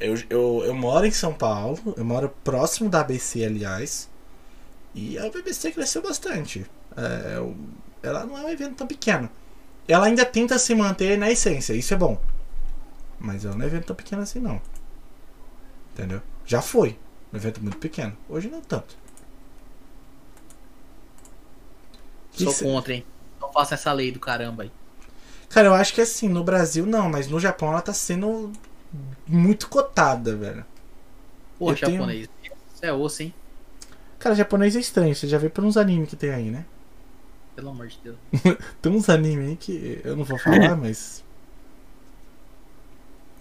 Eu, eu, eu moro em São Paulo, eu moro próximo da ABC, aliás, e a UPBC cresceu bastante. É, eu- ela não é um evento tão pequeno. Ela ainda tenta se manter na essência, isso é bom. Mas ela não é um evento tão pequeno assim, não. Entendeu? Já foi um evento muito pequeno, hoje não tanto. Que Sou cê- contra, hein? Faça essa lei do caramba aí. Cara, eu acho que assim, no Brasil não, mas no Japão ela tá sendo muito cotada, velho. Pô, Eu tenho- japonês. Isso é osso, hein? Cara, japonês é estranho, você já vê por uns animes que tem aí, né? Pelo amor de Deus. Tem uns animes aí que eu não vou falar, mas.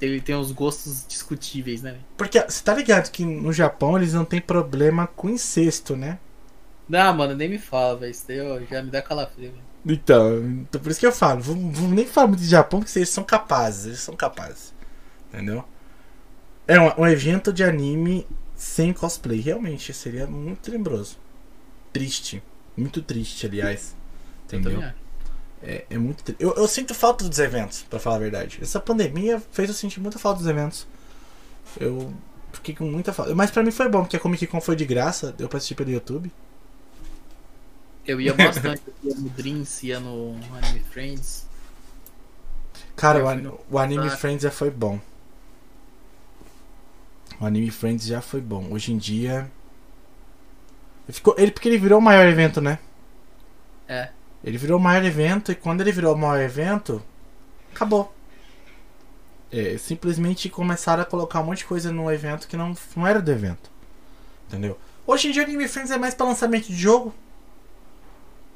Ele tem uns gostos discutíveis, né? Porque você tá ligado que no Japão eles não tem problema com incesto, né? Não, mano, nem me fala, velho. Isso daí ó, já me dá calafrio, velho. Então, então, por isso que eu falo, vamos, vamos nem falar muito de Japão, porque eles são capazes, eles são capazes. Entendeu? É um, um evento de anime sem cosplay, realmente, seria muito lembroso. Triste. Muito triste, aliás. Eu Entendeu? É, é muito. tri- Eu, eu sinto falta dos eventos, pra falar a verdade. Essa pandemia fez eu sentir muita falta dos eventos. Eu fiquei com muita falta. Mas pra mim foi bom, porque a Comic Con foi de graça, eu pra assistir pelo YouTube. Eu ia bastante, eu ia no Dreams, ia no Anime Friends. Cara, o, o Anime. Friends já foi bom. O Anime Friends já foi bom. Hoje em dia. Ele, ficou, ele porque ele virou o maior evento, né? É. Ele virou o maior evento e quando ele virou o maior evento, acabou. É, simplesmente começaram a colocar um monte de coisa no evento que não, não era do evento. Entendeu? Hoje em dia o Anime Friends é mais pra lançamento de jogo,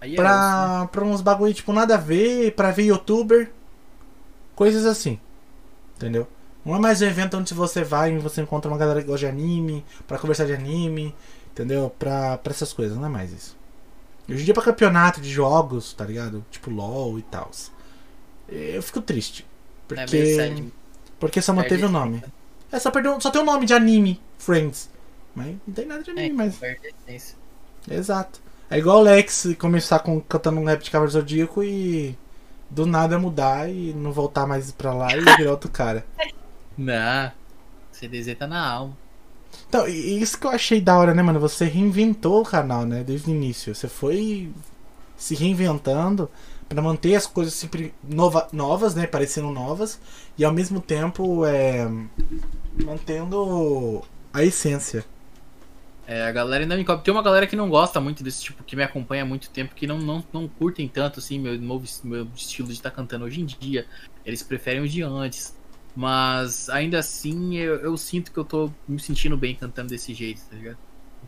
Aí é pra, pra uns bagulho tipo nada a ver, pra ver youtuber, coisas assim. Entendeu? Não é mais um evento onde você vai e você encontra uma galera que gosta de anime, pra conversar de anime, entendeu? Pra, pra essas coisas, não é mais isso. Hoje em dia é pra campeonato de jogos, tá ligado? Tipo LOL e tal. Eu fico triste. É Porque, sad. porque só manteve Perde o nome. É, só, perdeu, só tem o nome de anime, Friends. Mas não tem nada de É, anime, mas. a essência. Exato. É igual o Lex começar com, cantando um rap de Cavaleiro Zodíaco e do nada mudar e não voltar mais pra lá e virar outro cara. Não. CDZ tá na alma. Então, isso que eu achei da hora, né, mano? Você reinventou o canal, né, desde o início. Você foi se reinventando pra manter as coisas sempre nova, novas, né, parecendo novas e ao mesmo tempo é mantendo a essência. É, a galera ainda me. Tem uma galera que não gosta muito desse tipo, que me acompanha há muito tempo, que não, não, não curtem tanto, assim, meu novo meu estilo de estar cantando hoje em dia. Eles preferem o de antes. Mas ainda assim, eu, eu sinto que eu tô me sentindo bem cantando desse jeito, tá ligado?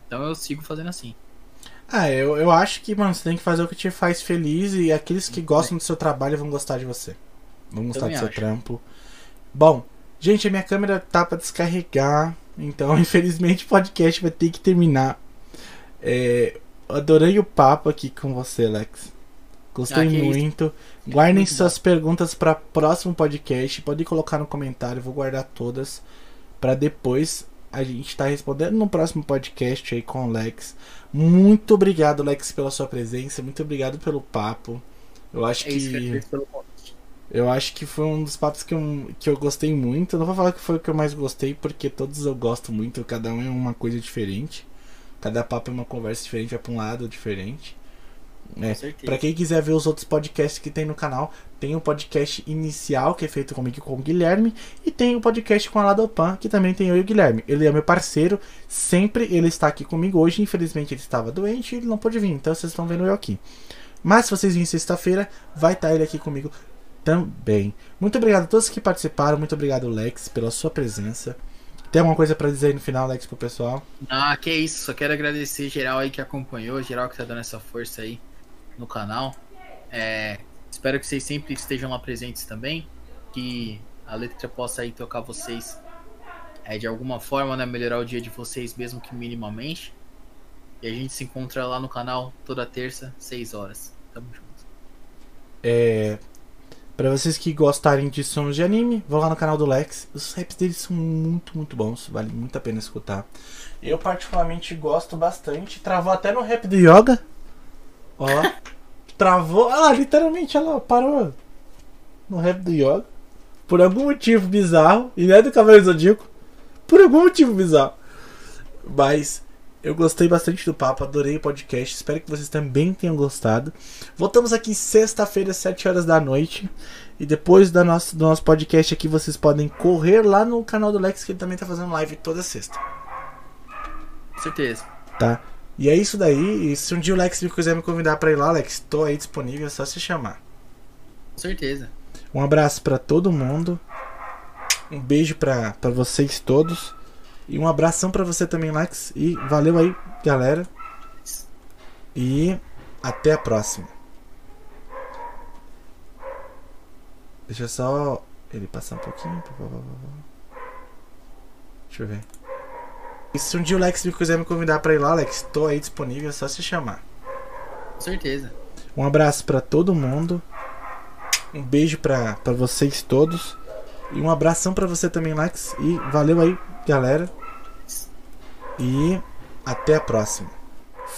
Então eu sigo fazendo assim. Ah, eu, eu acho que, mano, você tem que fazer o que te faz feliz e aqueles que gostam do seu trabalho vão gostar de você. Vão gostar do seu acho. trampo. Bom, gente, a minha câmera tá pra descarregar, então infelizmente o podcast vai ter que terminar. É, adorei o papo aqui com você, Alex. Gostei Ah, isso. muito. Guardem Muito suas perguntas para próximo podcast. Pode colocar no comentário, vou guardar todas para depois a gente estar respondendo no próximo podcast aí com o Lex. Muito obrigado, Lex, pela sua presença. Muito obrigado pelo papo. Eu acho É isso que agradeço pelo convite. Eu acho que foi um dos papos que eu, que eu gostei muito. Eu não vou falar que foi o que eu mais gostei, porque todos eu gosto muito. Cada um é uma coisa diferente. Cada papo é uma conversa diferente, vai pra um lado diferente. É. Pra quem quiser ver os outros podcasts que tem no canal, tem o podcast inicial, que é feito comigo com o Guilherme, e tem o podcast com a Ladopan, que também tem eu e o Guilherme. Ele é meu parceiro, sempre ele está aqui comigo. Hoje, infelizmente, ele estava doente e ele não pôde vir, então vocês estão vendo eu aqui. Mas se vocês virem sexta-feira, vai estar ele aqui comigo também. Muito obrigado a todos que participaram, muito obrigado, Lex, pela sua presença. Tem alguma coisa pra dizer aí no final, Lex, pro pessoal? Ah, que isso. Só quero agradecer geral aí que acompanhou, geral que tá dando essa força aí no canal. É, espero que vocês sempre estejam lá presentes também. Que a letra possa aí tocar vocês é, de alguma forma, né? Melhorar o dia de vocês, mesmo que minimamente. E a gente se encontra lá no canal toda terça, 6 horas. Tamo junto. É. Pra vocês que gostarem de sons de anime, vão lá no canal do Lex. Os raps dele são muito, muito bons. Vale muito a pena escutar. Eu, particularmente, gosto bastante. Travou até no rap do Yoga. Ó. Travou. Ah, literalmente, ela parou no rap do Yoga. Por algum motivo bizarro. E não é do Cavaleiro Zodíaco. Por algum motivo bizarro. Mas eu gostei bastante do papo, adorei o podcast. Espero que vocês também tenham gostado. Voltamos aqui sexta-feira, às 7 horas da noite. E depois da nossa, do nosso podcast aqui, vocês podem correr lá no canal do Lex, que ele também tá fazendo live toda sexta. Com certeza. Tá? E é isso daí. E se um dia o Lex me quiser me convidar pra ir lá, Lex, tô aí disponível, é só se chamar. Com certeza. Um abraço pra todo mundo. Um beijo pra vocês todos. E um abração pra você também, Lex. E valeu aí, galera. E até a próxima. Deixa eu só ele passar um pouquinho. Deixa eu ver. E se um dia o Lex me quiser me convidar pra ir lá, Lex, tô aí disponível, é só se chamar. Com certeza. Um abraço pra todo mundo. Um beijo pra, pra vocês todos. E um abração pra você também, Lex. E valeu aí, galera. E até a próxima.